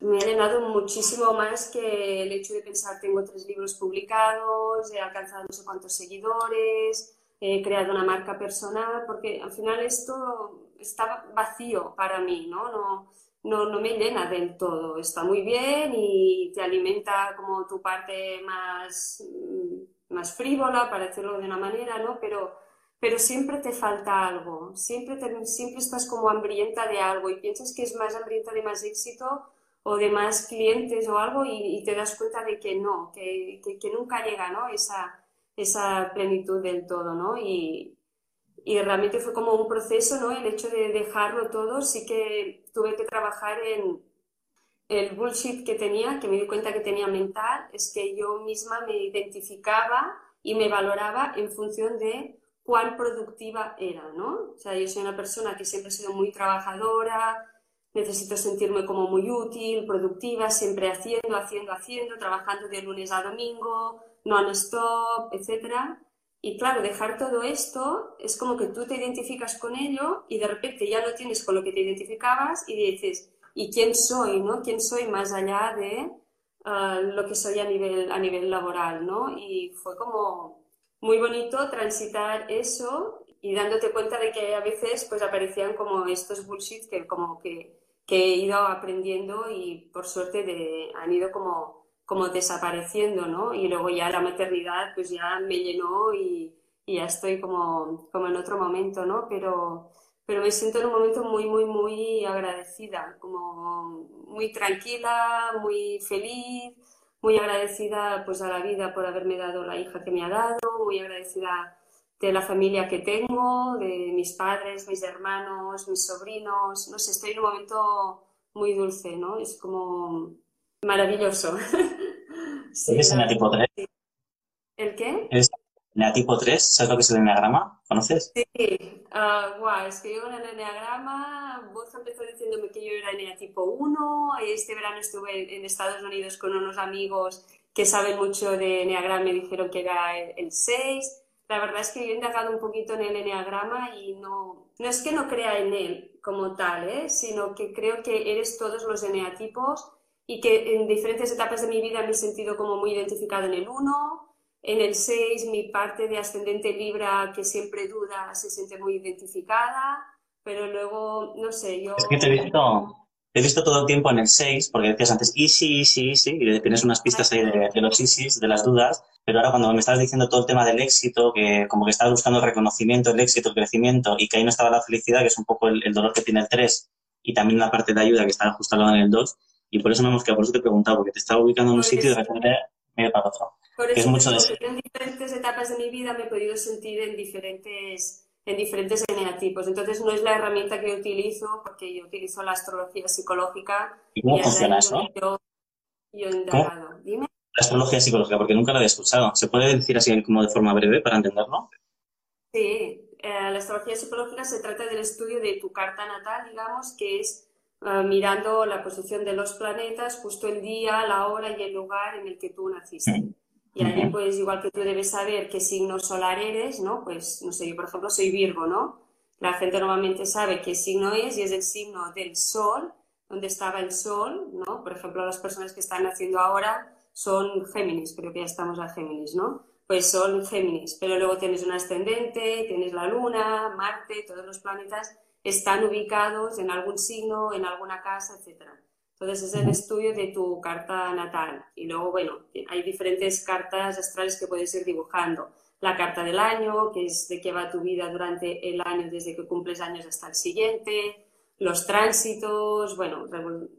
me ha llenado muchísimo más que el hecho de pensar, tengo tres libros publicados, he alcanzado no sé cuántos seguidores, he creado una marca personal, porque al final esto está vacío para mí, ¿no? No, no, no me llena del todo. Está muy bien y te alimenta como tu parte más, más frívola, para decirlo de una manera, ¿no? Pero, pero siempre te falta algo, siempre, siempre estás como hambrienta de algo y piensas que es más hambrienta de más éxito o de más clientes o algo y, te das cuenta de que no, que, que, nunca llega ¿no? esa, esa plenitud del todo, ¿no? Y, y, realmente fue como un proceso, ¿no? El hecho de dejarlo todo, sí que tuve que trabajar en el bullshit que tenía, que me di cuenta que tenía mental, es que yo misma me identificaba y me valoraba en función de cuán productiva era, ¿no? O sea, yo soy una persona que siempre ha sido muy trabajadora, necesito sentirme como muy útil, productiva, siempre haciendo, haciendo, haciendo, trabajando de lunes a domingo, non-stop, etc. Y claro, dejar todo esto es como que tú te identificas con ello y de repente ya no tienes con lo que te identificabas y dices, ¿y quién soy? ¿no? ¿Quién soy más allá de ah, lo que soy a nivel, a nivel laboral? ¿no? Y fue como muy bonito transitar eso y dándote cuenta de que a veces pues aparecían como estos bullshit que como que que he ido aprendiendo y por suerte de, han ido como, como desapareciendo, ¿no? Y luego ya la maternidad pues ya me llenó y, ya estoy como, como en otro momento, ¿no? Pero, pero me siento en un momento muy, muy, muy agradecida, como muy tranquila, muy feliz, muy agradecida pues a la vida por haberme dado la hija que me ha dado, muy agradecida de la familia que tengo, de mis padres, mis hermanos, mis sobrinos, no sé, estoy en un momento muy dulce, ¿no? Es como maravilloso. ¿Eres en tipo 3? ¿El qué? ¿Eres tipo 3? ¿Sabes lo que es el enneagrama? ¿Conoces? Sí, uh, es que yo en el enneagrama, vos empezó diciéndome que yo era tipo 1, este verano estuve en Estados Unidos con unos amigos que saben mucho de enneagrama, me dijeron que era el 6, la verdad es que yo he indagado un poquito en el enneagrama y no, no es que no crea en él como tal, ¿eh? sino que creo que eres todos los eneatipos y que en diferentes etapas de mi vida me he sentido como muy identificado en el 1, en el 6 mi parte de ascendente Libra que siempre duda se siente muy identificada, pero luego, no sé, yo... Es que te he visto, he visto todo el tiempo en el 6, porque decías antes, y sí, sí, sí, y tienes unas pistas ahí de, de los sí, de las dudas, pero ahora cuando me estás diciendo todo el tema del éxito, que como que estás buscando el reconocimiento, el éxito, el crecimiento, y que ahí no estaba la felicidad, que es un poco el, dolor que tiene el 3, y también la parte de ayuda que está justo en el 2, y por eso no hemos quedado, por eso te he preguntado, porque te estaba ubicando en un sitio y de repente medio para otro. Por eso es mucho de en diferentes etapas de mi vida me he podido sentir en diferentes, en diferentes eneatipos. Entonces no es la herramienta que yo utilizo, porque yo utilizo la astrología psicológica. ¿Y cómo funciona eso? Yo, yo indagado. Dime la astrología psicológica, porque nunca la había escuchado. ¿Se puede decir así como de forma breve para entenderlo? Sí, eh, la astrología psicológica se trata del estudio de tu carta natal, digamos, que es eh, mirando la posición de los planetas, justo el día, la hora y el lugar en el que tú naciste. Y ahí, pues, igual que tú debes saber qué signo solar eres, ¿no? Pues, no sé, yo, por ejemplo, soy Virgo, ¿no? La gente normalmente sabe qué signo es y es el signo del Sol, donde estaba el Sol, ¿no? Por ejemplo, las personas que están naciendo ahora son Géminis, creo que ya estamos a Géminis, ¿no? Pues son Géminis, pero luego tienes un ascendente, tienes la Luna, Marte, todos los planetas están ubicados en algún signo, en alguna casa, etc. Entonces es el estudio de tu carta natal. Y luego, bueno, hay diferentes cartas astrales que puedes ir dibujando. La carta del año, que es de qué va tu vida durante el año desde que cumples años hasta el siguiente. Los tránsitos, bueno,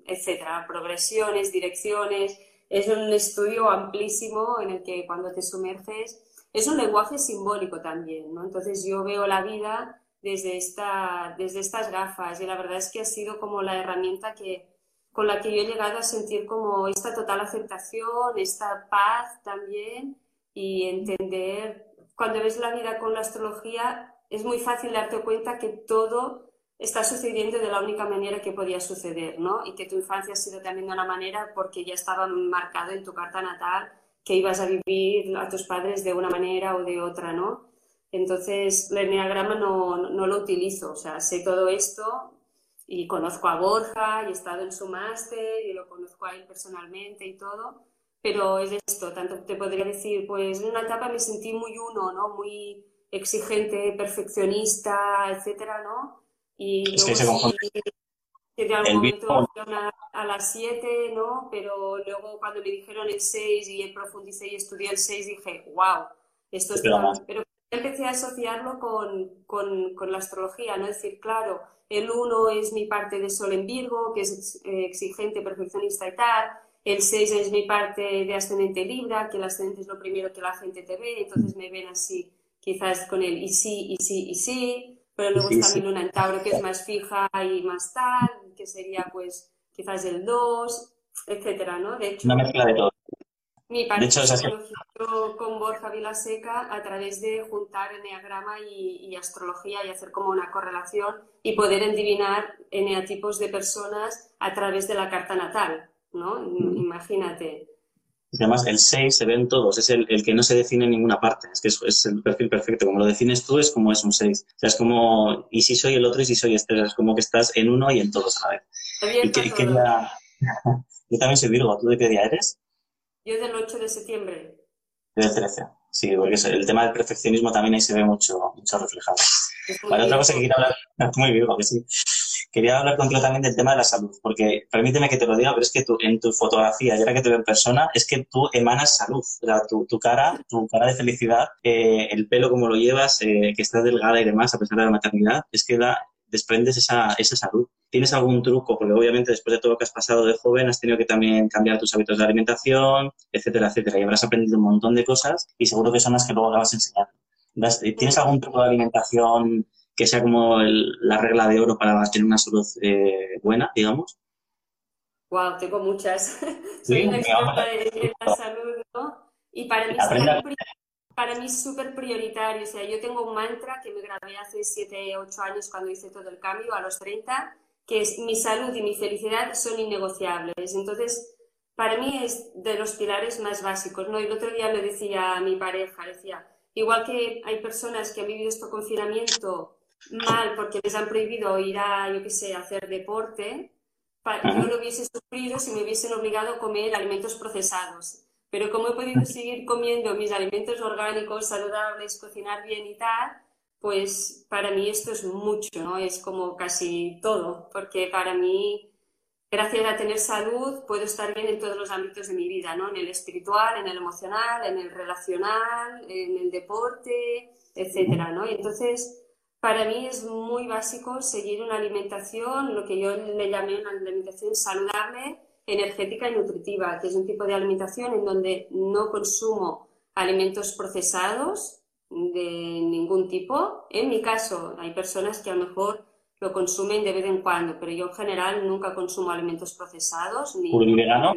etcétera. Progresiones, direcciones. Es un estudio amplísimo en el que cuando te sumerges es un lenguaje simbólico también, ¿no? Entonces yo veo la vida desde, esta, desde estas gafas y la verdad es que ha sido como la herramienta que, con la que yo he llegado a sentir como esta total aceptación, esta paz también y entender, cuando ves la vida con la astrología, es muy fácil darte cuenta que todo está sucediendo de la única manera que podía suceder, ¿no? Y que tu infancia ha sido también de una manera porque ya estaba marcado en tu carta natal que ibas a vivir a tus padres de una manera o de otra, ¿no? Entonces, el enneagrama no, no, lo utilizo, o sea, sé todo esto y conozco a Borja y he estado en su máster y lo conozco a él personalmente y todo, pero es esto, tanto te podría decir, pues en una etapa me sentí muy uno, ¿no? Muy exigente, perfeccionista, etcétera, ¿no? Y es que se que de algún momento a, las 7, ¿no? Pero luego cuando me dijeron el 6 y profundicé y estudié el 6, dije, wow, esto es... Pero empecé a asociarlo con, con, con, la astrología, ¿no? Es decir, claro, el 1 es mi parte de Sol en Virgo, que es eh, exigente, perfeccionista y tal. El 6 es mi parte de ascendente Libra, que el ascendente es lo primero que la gente te ve, entonces me ven así, quizás con el y sí, y sí, y sí pero luego está mi luna en Tauro que es más fija y más tal, que sería pues quizás el 2, etcétera, ¿no? De hecho, una mezcla de todo. Mi padre se con Borja Vilaseca a través de juntar eneagrama y, y, astrología y hacer como una correlación y poder endivinar eneatipos de personas a través de la carta natal, ¿no? Mm. Imagínate además el 6 se ven todos, es el, que no se define en ninguna parte, es que es, el perfil perfecto, como lo defines tú es como es un 6, o sea, es como, y si soy el otro y si soy este, es como que estás en uno y en todos a la vez. Yo también soy Virgo, ¿tú de qué día eres? Yo del 8 de septiembre. Del 13, sí, porque el tema del perfeccionismo también ahí se ve mucho, mucho reflejado. Vale, otra cosa que quiero hablar, muy Virgo, que sí quería hablar contigo también del tema de la salud, porque permíteme que te lo diga, pero es que tú, en tu fotografía, y ahora que te veo en persona, es que tú emanas salud. O sea, tu, tu cara, tu cara de felicidad, eh, el pelo como lo llevas, eh, que estás delgada y demás, a pesar de la maternidad, es que da, desprendes esa, esa salud. ¿Tienes algún truco? Porque obviamente después de todo lo que has pasado de joven has tenido que también cambiar tus hábitos de alimentación, etcétera, etcétera. Y habrás aprendido un montón de cosas y seguro que son las que luego acabas enseñando. ¿Tienes algún truco de alimentación que sea como la regla de oro para tener una salud eh, buena, digamos? Wow, tengo muchas. Soy una experta de la salud, ¿no? Y para mí, para mí es súper prioritario. O sea, yo tengo un mantra que me grabé hace 7, 8 años cuando hice todo el cambio, a los 30, que es mi salud y mi felicidad son innegociables. Entonces, para mí es de los pilares más básicos, ¿no? Y el otro día le decía a mi pareja, decía, igual que hay personas que han vivido este confinamiento mal porque les han prohibido ir a, yo qué sé, hacer deporte, yo lo hubiese sufrido si me hubiesen obligado a comer alimentos procesados. Pero como he podido seguir comiendo mis alimentos orgánicos, saludables, cocinar bien y tal, pues para mí esto es mucho, ¿no? Es como casi todo, porque para mí, gracias a tener salud, puedo estar bien en todos los ámbitos de mi vida, ¿no? En el espiritual, en el emocional, en el relacional, en el deporte, etcétera, ¿no? Y entonces, para mí es muy básico seguir una alimentación, lo que yo le llamé una alimentación saludable, energética y nutritiva, que es un tipo de alimentación en donde no consumo alimentos procesados de ningún tipo. En mi caso, hay personas que a lo mejor lo consumen de vez en cuando, pero yo en general nunca consumo alimentos procesados. Ni vegano?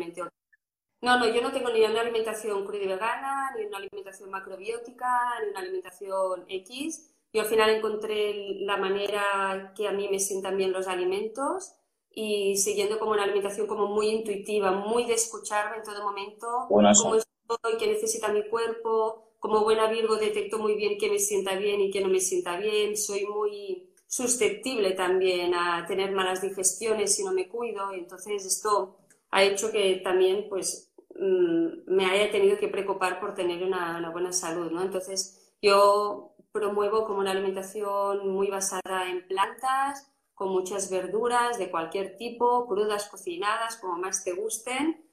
No, no, yo no tengo ni una alimentación cruda y vegana, ni una alimentación macrobiótica, ni una alimentación X yo al final encontré la manera que a mí me sientan bien los alimentos y siguiendo como una alimentación como muy intuitiva, muy de escucharme en todo momento, cómo estoy, qué necesita mi cuerpo. Como buena Virgo detecto muy bien qué me sienta bien y qué no me sienta bien. Soy muy susceptible también a tener malas digestiones si no me cuido. Entonces esto ha hecho que también pues mm, me haya tenido que preocupar por tener una, una buena salud, ¿no? Entonces yo promuevo como una alimentación muy basada en plantas, con muchas verduras de cualquier tipo, crudas, cocinadas, como más te gusten,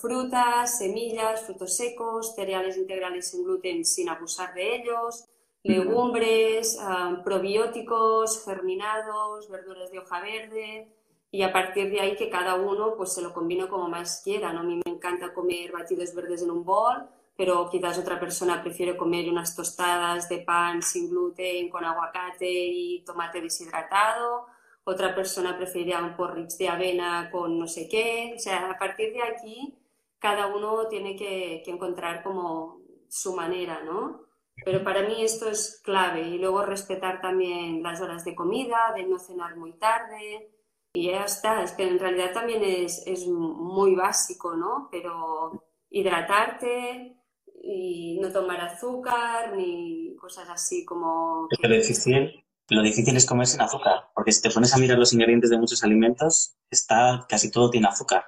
frutas, semillas, frutos secos, cereales integrales sin gluten sin abusar de ellos, legumbres, ah, probióticos, germinados, verduras de hoja verde y a partir de ahí que cada uno pues se lo combine como más quiera. ¿no? A mí me encanta comer batidos verdes en un bol, pero quizás otra persona prefiere comer unas tostadas de pan sin gluten con aguacate y tomate deshidratado. Otra persona preferiría un porridge de avena con no sé qué. O sea, a partir de aquí cada uno tiene que, que encontrar como su manera, ¿no? Pero para mí esto es clave y luego respetar también las horas de comida, de no cenar muy tarde y ya está. Es que en realidad también es, es muy básico, ¿no? Pero hidratarte y no tomar azúcar ni cosas así como... Que lo difícil, es comer sin azúcar, porque si te pones a mirar los ingredientes de muchos alimentos, está, casi todo tiene azúcar.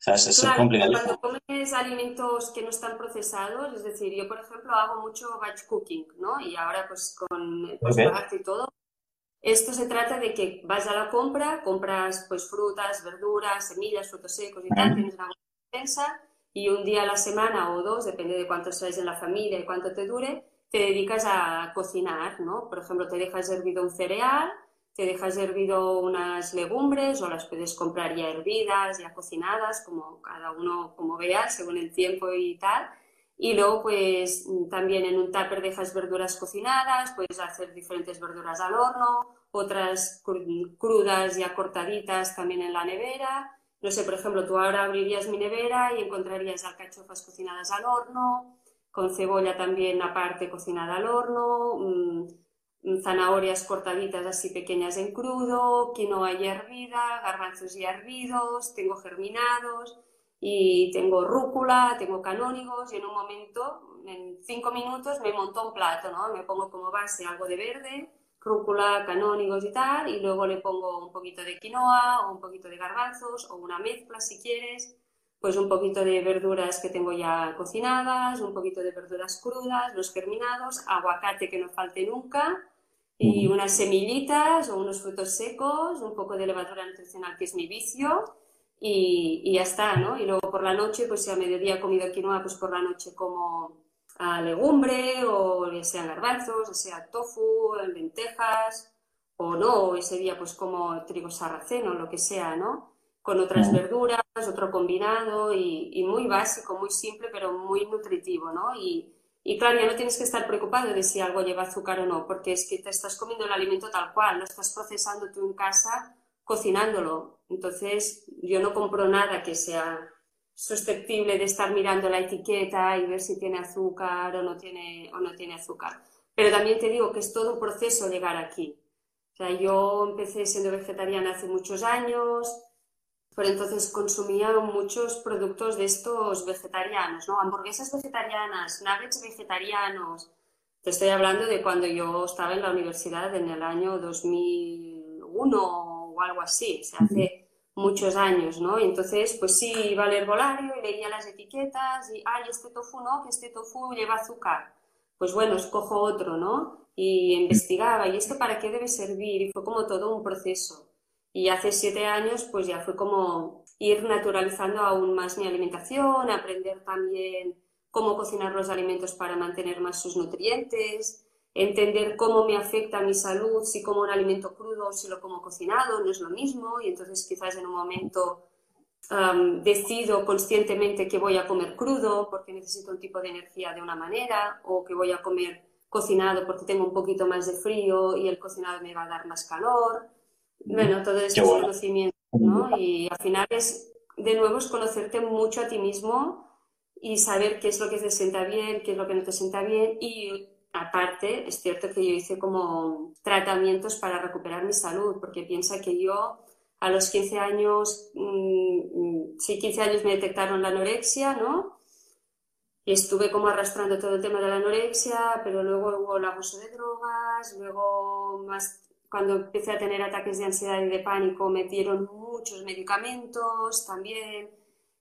O sea, es, complicado. Cuando comes alimentos que no están procesados, es decir, yo por ejemplo hago mucho batch cooking, ¿no? Y ahora pues con pues, y todo. Esto se trata de que vas a la compra, compras pues frutas, verduras, semillas, frutos secos y tal, tienes una despensa y un día a la semana o dos, depende de cuánto seas en la familia y cuánto te dure, te dedicas a cocinar, ¿no? Por ejemplo, te dejas hervido un cereal te dejas hervido unas legumbres o las puedes comprar ya hervidas, ya cocinadas, como cada uno como vea, según el tiempo y tal. Y luego, pues también en un tupper dejas verduras cocinadas, puedes hacer diferentes verduras al horno, otras crudas ya cortaditas también en la nevera. No sé, por ejemplo, tú ahora abrirías mi nevera y encontrarías alcachofas cocinadas al horno, con cebolla también aparte cocinada al horno, mm, zanahorias cortaditas así pequeñas en crudo, quinoa ya hervida, garbanzos ya hervidos, tengo germinados y tengo rúcula, tengo canónigos y en un momento, en cinco minutos, me monto un plato, ¿no? Me pongo como base algo de verde, rúcula, canónigos y tal, y luego le pongo un poquito de quinoa o un poquito de garbanzos o una mezcla si quieres, pues un poquito de verduras que tengo ya cocinadas, un poquito de verduras crudas, los germinados, aguacate que no falte nunca, y unas semillitas o unos frutos secos, un poco de levadura nutricional que es mi vicio y, y, ya está, ¿no? Y luego por la noche, pues si a mediodía he comido quinoa, pues por la noche como a legumbre o ya sea garbanzos, ya sea tofu, lentejas o no, ese día pues como trigo sarraceno, lo que sea, ¿no? Con otras verduras, otro combinado y, y muy básico, muy simple, pero muy nutritivo, ¿no? Y, y claro, ya no tienes que estar preocupado de si algo lleva azúcar o no, porque es que te estás comiendo el alimento tal cual, lo estás procesando tú en casa cocinándolo. Entonces, yo no compro nada que sea susceptible de estar mirando la etiqueta y ver si tiene azúcar o no tiene, o no tiene azúcar. Pero también te digo que es todo un proceso llegar aquí. O sea, yo empecé siendo vegetariana hace muchos años, pero entonces consumía muchos productos de estos vegetarianos, ¿no? Hamburguesas vegetarianas, nuggets vegetarianos. Te estoy hablando de cuando yo estaba en la universidad en el año 2001 o algo así, o sea, hace muchos años, ¿no? Y entonces, pues sí, iba al herbolario y leía las etiquetas y, ay, este tofu no, que este tofu lleva azúcar. Pues bueno, escojo otro, ¿no? Y investigaba, ¿y esto para qué debe servir? Y fue como todo un proceso. Y hace siete años pues ya fue como ir naturalizando aún más mi alimentación, aprender también cómo cocinar los alimentos para mantener más sus nutrientes, entender cómo me afecta mi salud, si como un alimento crudo o si lo como cocinado, no es lo mismo, y entonces quizás en un momento decido conscientemente que voy a comer crudo porque necesito un tipo de energía de una manera, o que voy a comer cocinado porque tengo un poquito más de frío y el cocinado me va a dar más calor. Bueno, todo esto es conocimiento, ¿no? Y al final es, de nuevo, es conocerte mucho a ti mismo y saber qué es lo que te sienta bien, qué es lo que no te sienta bien. Y aparte, es cierto que yo hice como tratamientos para recuperar mi salud, porque piensa que yo a los 15 años, mm, sí, 15 años me detectaron la anorexia, ¿no? Y estuve como arrastrando todo el tema de la anorexia, pero luego hubo el abuso de drogas, luego más cuando empecé a tener ataques de ansiedad y de pánico, me dieron muchos medicamentos también.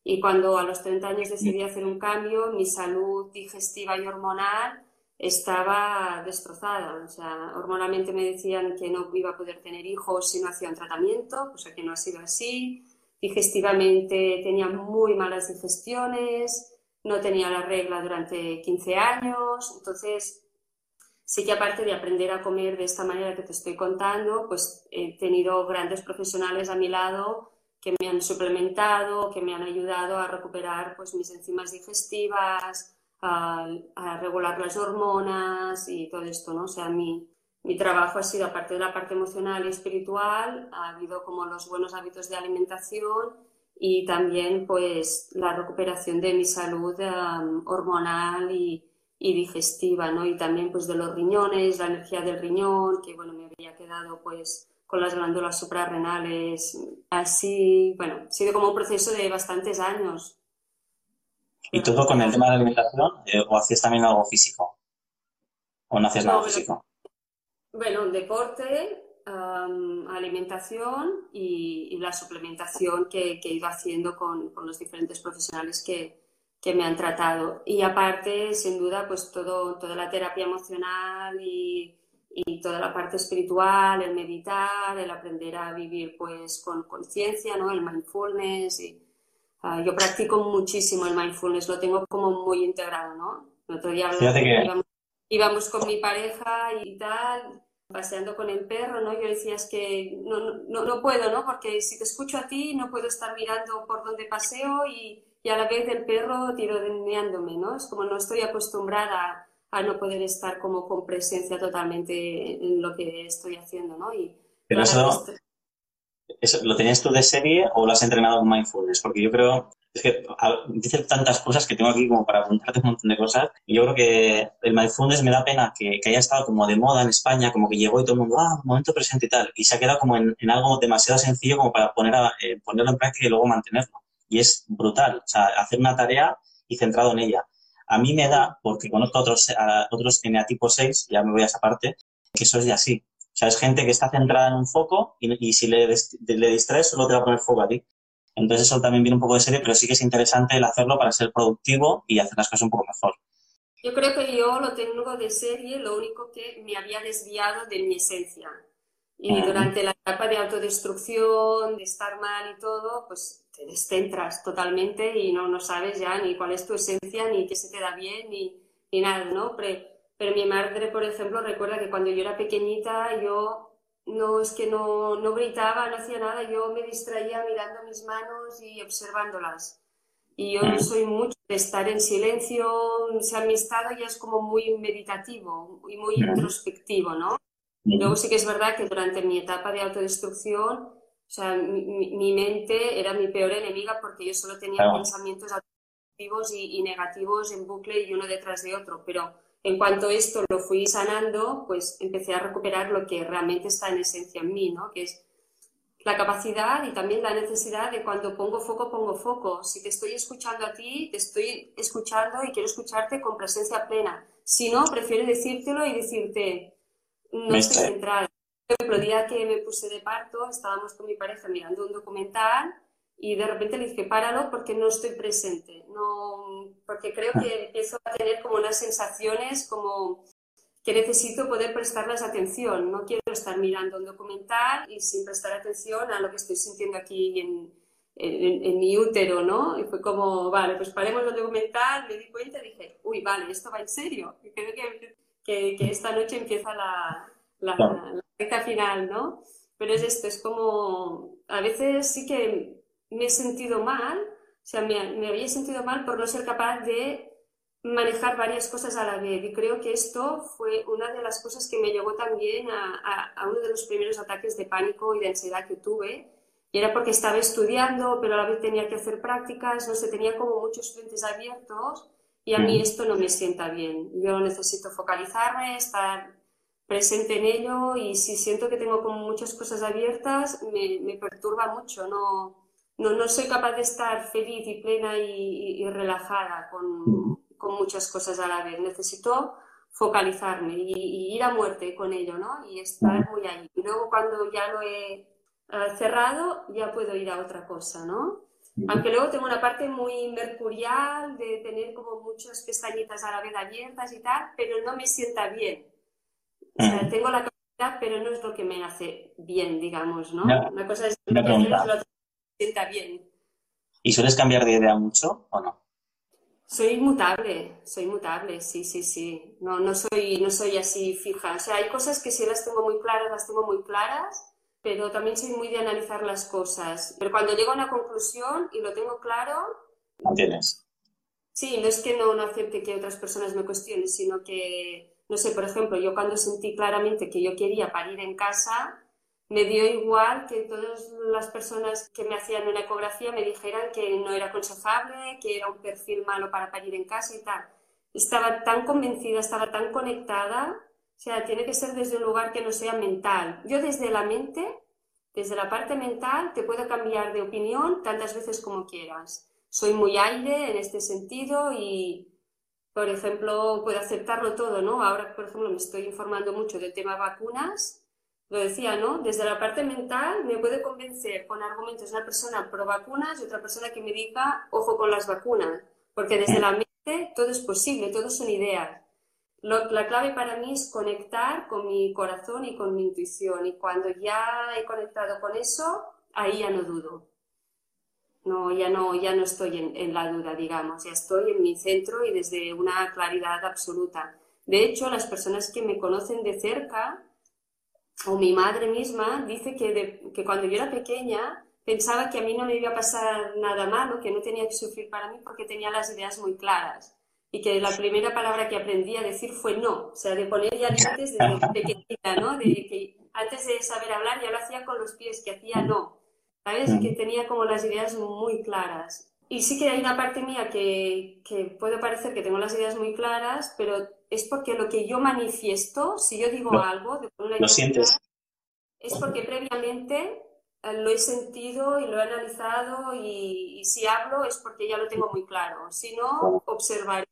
Y cuando a los 30 años decidí hacer un cambio, mi salud digestiva y hormonal estaba destrozada. O sea, hormonalmente me decían que no iba a poder tener hijos si no hacía un tratamiento, cosa que no ha sido así. Digestivamente tenía muy malas digestiones, no tenía la regla durante 15 años. Entonces, sí que aparte de aprender a comer de esta manera que te estoy contando, pues he tenido grandes profesionales a mi lado que me han suplementado, que me han ayudado a recuperar pues, mis enzimas digestivas, a, regular las hormonas y todo esto, ¿no? O sea, mi, mi trabajo ha sido, aparte de la parte emocional y espiritual, ha habido como los buenos hábitos de alimentación y también pues la recuperación de mi salud hormonal y, y, digestiva, ¿no? Y también pues de los riñones, la energía del riñón, que bueno, me había quedado pues con las glándulas suprarrenales, así, bueno, ha sido como un proceso de bastantes años, ¿Y todo con el tema de la alimentación o hacías también algo físico? ¿O no hacías nada físico? Bueno, deporte, alimentación y, la suplementación que, he ido haciendo con, los diferentes profesionales que, me han tratado. Y aparte, sin duda, pues todo, toda la terapia emocional y, toda la parte espiritual, el meditar, el aprender a vivir pues con conciencia, ¿no? El mindfulness y Ah, yo practico muchísimo el mindfulness, lo tengo como muy integrado, ¿no? El otro día íbamos, con mi pareja y tal, paseando con el perro, ¿no? Yo decía, es que no, no, no, puedo, ¿no? Porque si te escucho a ti, no puedo estar mirando por donde paseo y, y a la vez el perro tironeándome, ¿no? Es como no estoy acostumbrada a no poder estar como con presencia totalmente en lo que estoy haciendo, ¿no? Y Pero eso, ¿Lo tenías tú de serie o lo has entrenado con mindfulness? Porque yo creo, es que dice tantas cosas que tengo aquí como para apuntarte un montón de cosas. Y yo creo que el mindfulness me da pena que, haya estado como de moda en España, como que llegó y todo el mundo, ah, momento presente y tal. Y se ha quedado como en, algo demasiado sencillo como para poner eh, ponerlo en práctica y luego mantenerlo. Y es brutal. O sea, hacer una tarea y centrado en ella. A mí me da, porque conozco a otros, a otros tipo 6, ya me voy a esa parte, que eso es de así sea, es gente que está centrada en un foco y, si le, le distraes solo te va a poner foco a ti. Entonces eso también viene un poco de serie, pero sí que es interesante el hacerlo para ser productivo y hacer las cosas un poco mejor. Yo creo que yo lo tengo de serie, lo único que me había desviado de mi esencia. Y durante la etapa de autodestrucción, de estar mal y todo, pues te descentras totalmente y no, no sabes ya ni cuál es tu esencia, ni qué se te da bien, ni, ni nada, ¿no? Pero pero mi madre, por ejemplo, recuerda que cuando yo era pequeñita, yo no es que no, no gritaba, no hacía nada, yo me distraía mirando mis manos y observándolas. Y yo no soy mucho de estar en silencio, o sea, mi estado ya es como muy meditativo y muy introspectivo, ¿no? Luego sí que es verdad que durante mi etapa de autodestrucción, o sea, mi, mente era mi peor enemiga porque yo solo tenía pensamientos autodestructivos y, y negativos en bucle y uno detrás de otro, pero en cuanto esto lo fui sanando, pues empecé a recuperar lo que realmente está en esencia en mí, ¿no? Que es la capacidad y también la necesidad de cuando pongo foco, pongo foco. Si te estoy escuchando a ti, te estoy escuchando y quiero escucharte con presencia plena. Si no, prefiero decírtelo y decirte, no estoy centrada. Ejemplo, el día que me puse de parto, estábamos con mi pareja mirando un documental y de repente le dije, páralo porque no estoy presente, no, porque creo que empiezo a tener como unas sensaciones como que necesito poder prestarles atención, no quiero estar mirando un documental y sin prestar atención a lo que estoy sintiendo aquí en, en, mi útero, ¿no? Y fue como, vale, pues paremos el documental, me di cuenta y dije, uy, vale, esto va en serio, creo que, que, que esta noche empieza la, la, la recta final, ¿no? Pero es esto, es como, a veces sí que me he sentido mal, o sea, me, había sentido mal por no ser capaz de manejar varias cosas a la vez. Y creo que esto fue una de las cosas que me llevó también a, a, uno de los primeros ataques de pánico y de ansiedad que tuve. Y era porque estaba estudiando, pero a la vez tenía que hacer prácticas, no sé, tenía como muchos frentes abiertos y a mí esto no me sienta bien. Yo necesito focalizarme, estar presente en ello y si siento que tengo como muchas cosas abiertas, me, me perturba mucho, no, no, no soy capaz de estar feliz y plena y, relajada con, con, muchas cosas a la vez. Necesito focalizarme y, ir a muerte con ello, ¿no? Y estar muy ahí. Y luego cuando ya lo he eh, cerrado, ya puedo ir a otra cosa, ¿no? Aunque luego tengo una parte muy mercurial de tener como muchas pestañitas a la vez abiertas y tal, pero no me sienta bien. O sea, tengo la capacidad, pero no es lo que me hace bien, digamos, ¿no? una cosa es lo que me sienta bien. ¿Y sueles cambiar de idea mucho o no? Soy mutable, soy mutable, sí, sí, sí. No, no, soy, no soy así fija. O sea, hay cosas que sí las tengo muy claras, las tengo muy claras, pero también soy muy de analizar las cosas. Pero cuando llego a una conclusión y lo tengo claro... ¿Entiendes? Sí, no es que no, no acepte que otras personas me cuestionen, sino que, no sé, por ejemplo, yo cuando sentí claramente que yo quería parir en casa, me dio igual que todas las personas que me hacían una ecografía me dijeran que no era aconsejable, que era un perfil malo para parir en casa y tal. Estaba tan convencida, estaba tan conectada, o sea, tiene que ser desde un lugar que no sea mental. Yo desde la mente, desde la parte mental, te puedo cambiar de opinión tantas veces como quieras. Soy muy aire en este sentido y, por ejemplo, puedo aceptarlo todo, ¿no? Ahora, por ejemplo, me estoy informando mucho del tema vacunas lo decía, ¿no? Desde la parte mental me puede convencer con argumentos una persona pro vacunas y otra persona que me diga, ojo con las vacunas, porque desde la mente todo es posible, todo son ideas. la clave para mí es conectar con mi corazón y con mi intuición y cuando ya he conectado con eso, ahí ya no dudo. No, ya no, ya no estoy en, en la duda, digamos, ya estoy en mi centro y desde una claridad absoluta. De hecho, las personas que me conocen de cerca, o mi madre misma dice que, que cuando yo era pequeña pensaba que a mí no me iba a pasar nada malo, que no tenía que sufrir para mí porque tenía las ideas muy claras. Y que la primera palabra que aprendí a decir fue no, o sea, de poner ya límites desde pequeñita, ¿no? De que antes de saber hablar ya lo hacía con los pies, que hacía no, ¿sabes? Que tenía como las ideas muy claras. Y sí que hay una parte mía que, que puede parecer que tengo las ideas muy claras, pero es porque lo que yo manifiesto, si yo digo algo, lo sientes. Es porque previamente eh, lo he sentido y lo he analizado y, si hablo es porque ya lo tengo muy claro. Si no, observaré,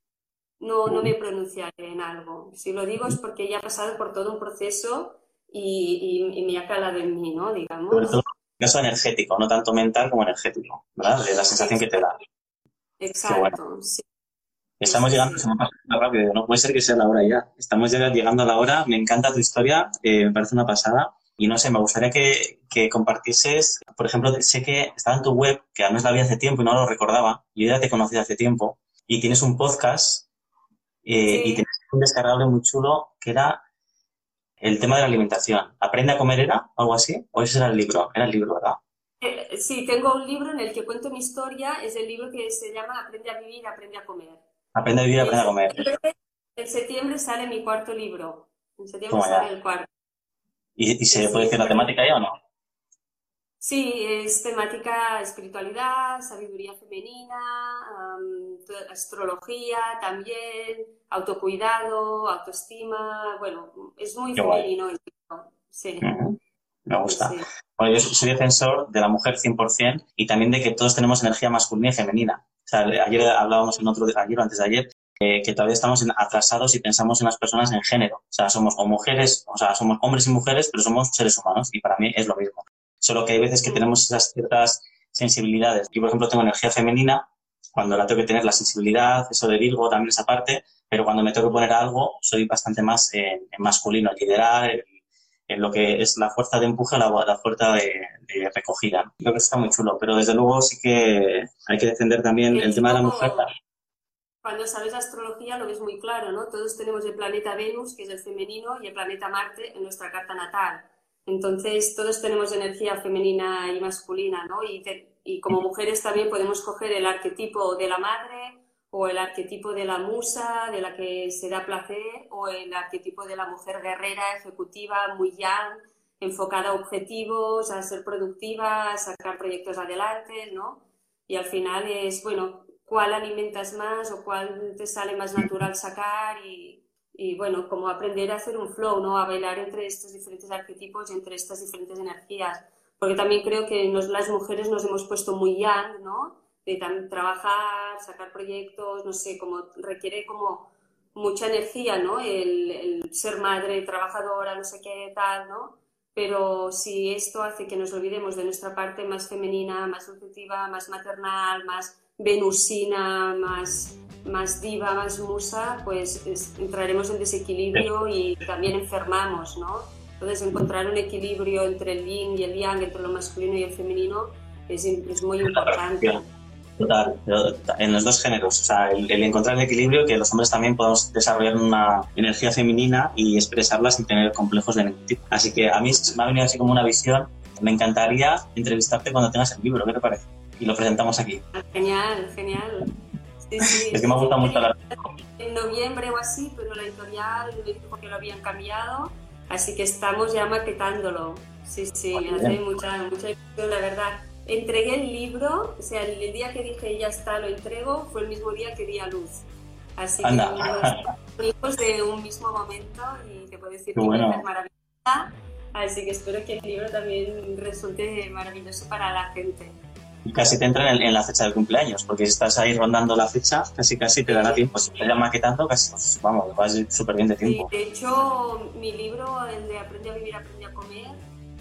no, no me pronunciaré en algo. Si lo digo es porque ya he pasado por todo un proceso y, y, me ha calado en mí, ¿no? Digamos. Sobre todo caso energético, no tanto mental como energético, ¿verdad? De la sensación que te da. Exacto, sí. Estamos llegando, se me pasa rápido, no puede ser que sea la hora ya. Estamos llegando a la hora, me encanta tu historia, eh, me parece una pasada. Y no sé, me gustaría que, que, compartieses, por ejemplo, sé que estaba en tu web, que además la vi hace tiempo y no lo recordaba, yo ya te conocí hace tiempo, y tienes un podcast eh, y tienes un descargable muy chulo que era el tema de la alimentación. ¿Aprende a comer era? ¿Algo así? ¿O ese era el libro? Era el libro, ¿verdad? Eh, sí, tengo un libro en el que cuento mi historia, es el libro que se llama Aprende a vivir, aprende a comer. Aprende a vivir, aprende a comer. En septiembre sale mi cuarto libro. En septiembre sale el cuarto. ¿Y, se puede decir la temática ya o no? Sí, es temática espiritualidad, sabiduría femenina, astrología también, autocuidado, autoestima. Bueno, es muy femenino el libro. Sí. Me gusta. Bueno, yo soy defensor de la mujer 100% y también de que todos tenemos energía masculina y femenina. O sea, ayer hablábamos en otro, ayer o antes de ayer, que todavía estamos atrasados y pensamos en las personas en género. O sea, somos o mujeres, o sea, somos hombres y mujeres, pero somos seres humanos y para mí es lo mismo. Solo que hay veces que tenemos esas ciertas sensibilidades. Yo, por ejemplo, tengo energía femenina, cuando la tengo que tener la sensibilidad, eso de Virgo, también esa parte, pero cuando me tengo que poner algo, soy bastante más en, masculino, liderar, en lo que es la fuerza de empuje, la, la fuerza de, recogida. Creo que está muy chulo, pero desde luego sí que hay que defender también el, tema de la mujer. Cuando sabes astrología lo ves muy claro, ¿no? Todos tenemos el planeta Venus, que es el femenino, y el planeta Marte en nuestra carta natal. Entonces, todos tenemos energía femenina y masculina, ¿no? Y, como mujeres también podemos coger el arquetipo de la madre, o el arquetipo de la musa, de la que se da placer, o el arquetipo de la mujer guerrera, ejecutiva, muy young, enfocada a objetivos, a ser productiva, a sacar proyectos adelante, ¿no? Y al final es, bueno, cuál alimentas más o cuál te sale más natural sacar y, y bueno, como aprender a hacer un flow, ¿no? A bailar entre estos diferentes arquetipos y entre estas diferentes energías. Porque también creo que nos, las mujeres nos hemos puesto muy young, ¿no? de trabajar, sacar proyectos, no sé, como requiere como mucha energía, ¿no? El, ser madre, trabajadora, no sé qué tal, ¿no? pero si esto hace que nos olvidemos de nuestra parte más femenina, más objetiva, más maternal, más venusina, más, más diva, más musa, pues entraremos en desequilibrio y también enfermamos, ¿no? Entonces encontrar un equilibrio entre el yin y el yang, entre lo masculino y el femenino, es, es muy importante. Total, en los dos géneros. O sea, el, encontrar el equilibrio, que los hombres también podamos desarrollar una energía femenina y expresarla sin tener complejos de ningún tipo. Así que a mí me ha venido así como una visión. Me encantaría entrevistarte cuando tengas el libro, ¿qué te parece? Y lo presentamos aquí. Genial, genial. Sí, sí, es que me gusta mucho la... En noviembre o así, pero la editorial me dijo que lo habían cambiado, así que estamos ya maquetándolo. Sí, sí, me hace mucha, mucha ilusión, la verdad entregué el libro, o sea, el, día que dije ya está, lo entrego, fue el mismo día que di a luz. Así que hijos de un mismo momento y te puedo decir que bueno. es maravillosa. Así que espero que el libro también resulte maravilloso para la gente. Y casi te entra en, la fecha del cumpleaños, porque si estás ahí rondando la fecha, casi casi te dará tiempo. Si te maquetando, casi, pues, vamos, vas súper bien de tiempo. de hecho, mi libro, el de Aprende a vivir, aprende a comer,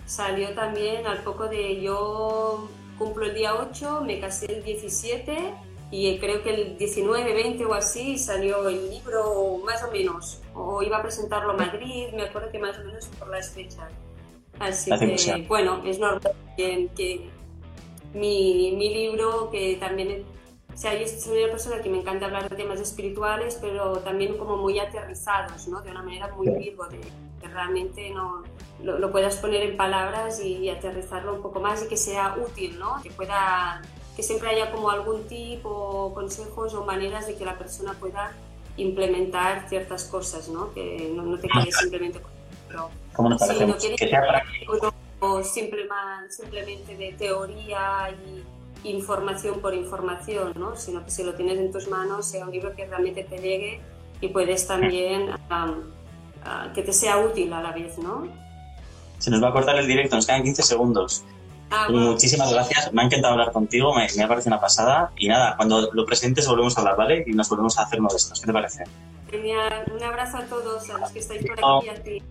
salió también al poco de yo cumplo el día 8, me casé el 17 y creo que el 19, 20 o así salió el libro más o menos. O iba a presentarlo a Madrid, me acuerdo que más o menos por las fechas. Así que, bueno, es normal que, mi, mi, libro, que también, o sea, yo soy una persona que me encanta hablar de temas espirituales, pero también como muy aterrizados, ¿no? De una manera muy vivo, de que realmente no, lo, puedas poner en palabras y, aterrizarlo un poco más y que sea útil, ¿no? Que pueda, que siempre haya como algún tipo, consejos o maneras de que la persona pueda implementar ciertas cosas, ¿no? Que no, te quedes simplemente con pero si no quieres que sea o simplemente de teoría y información por información, ¿no? Sino que si lo tienes en tus manos sea un libro que realmente te llegue y puedes también que te sea útil a la vez, ¿no? Se nos va a cortar el directo, nos quedan 15 segundos. Ah, Muchísimas gracias, me ha encantado hablar contigo, me, me, ha parecido una pasada. Y nada, cuando lo presentes volvemos a hablar, ¿vale? Y nos volvemos a hacer uno de estos. ¿Qué te parece? Genial, un abrazo a todos, a los que estáis por aquí y a ti.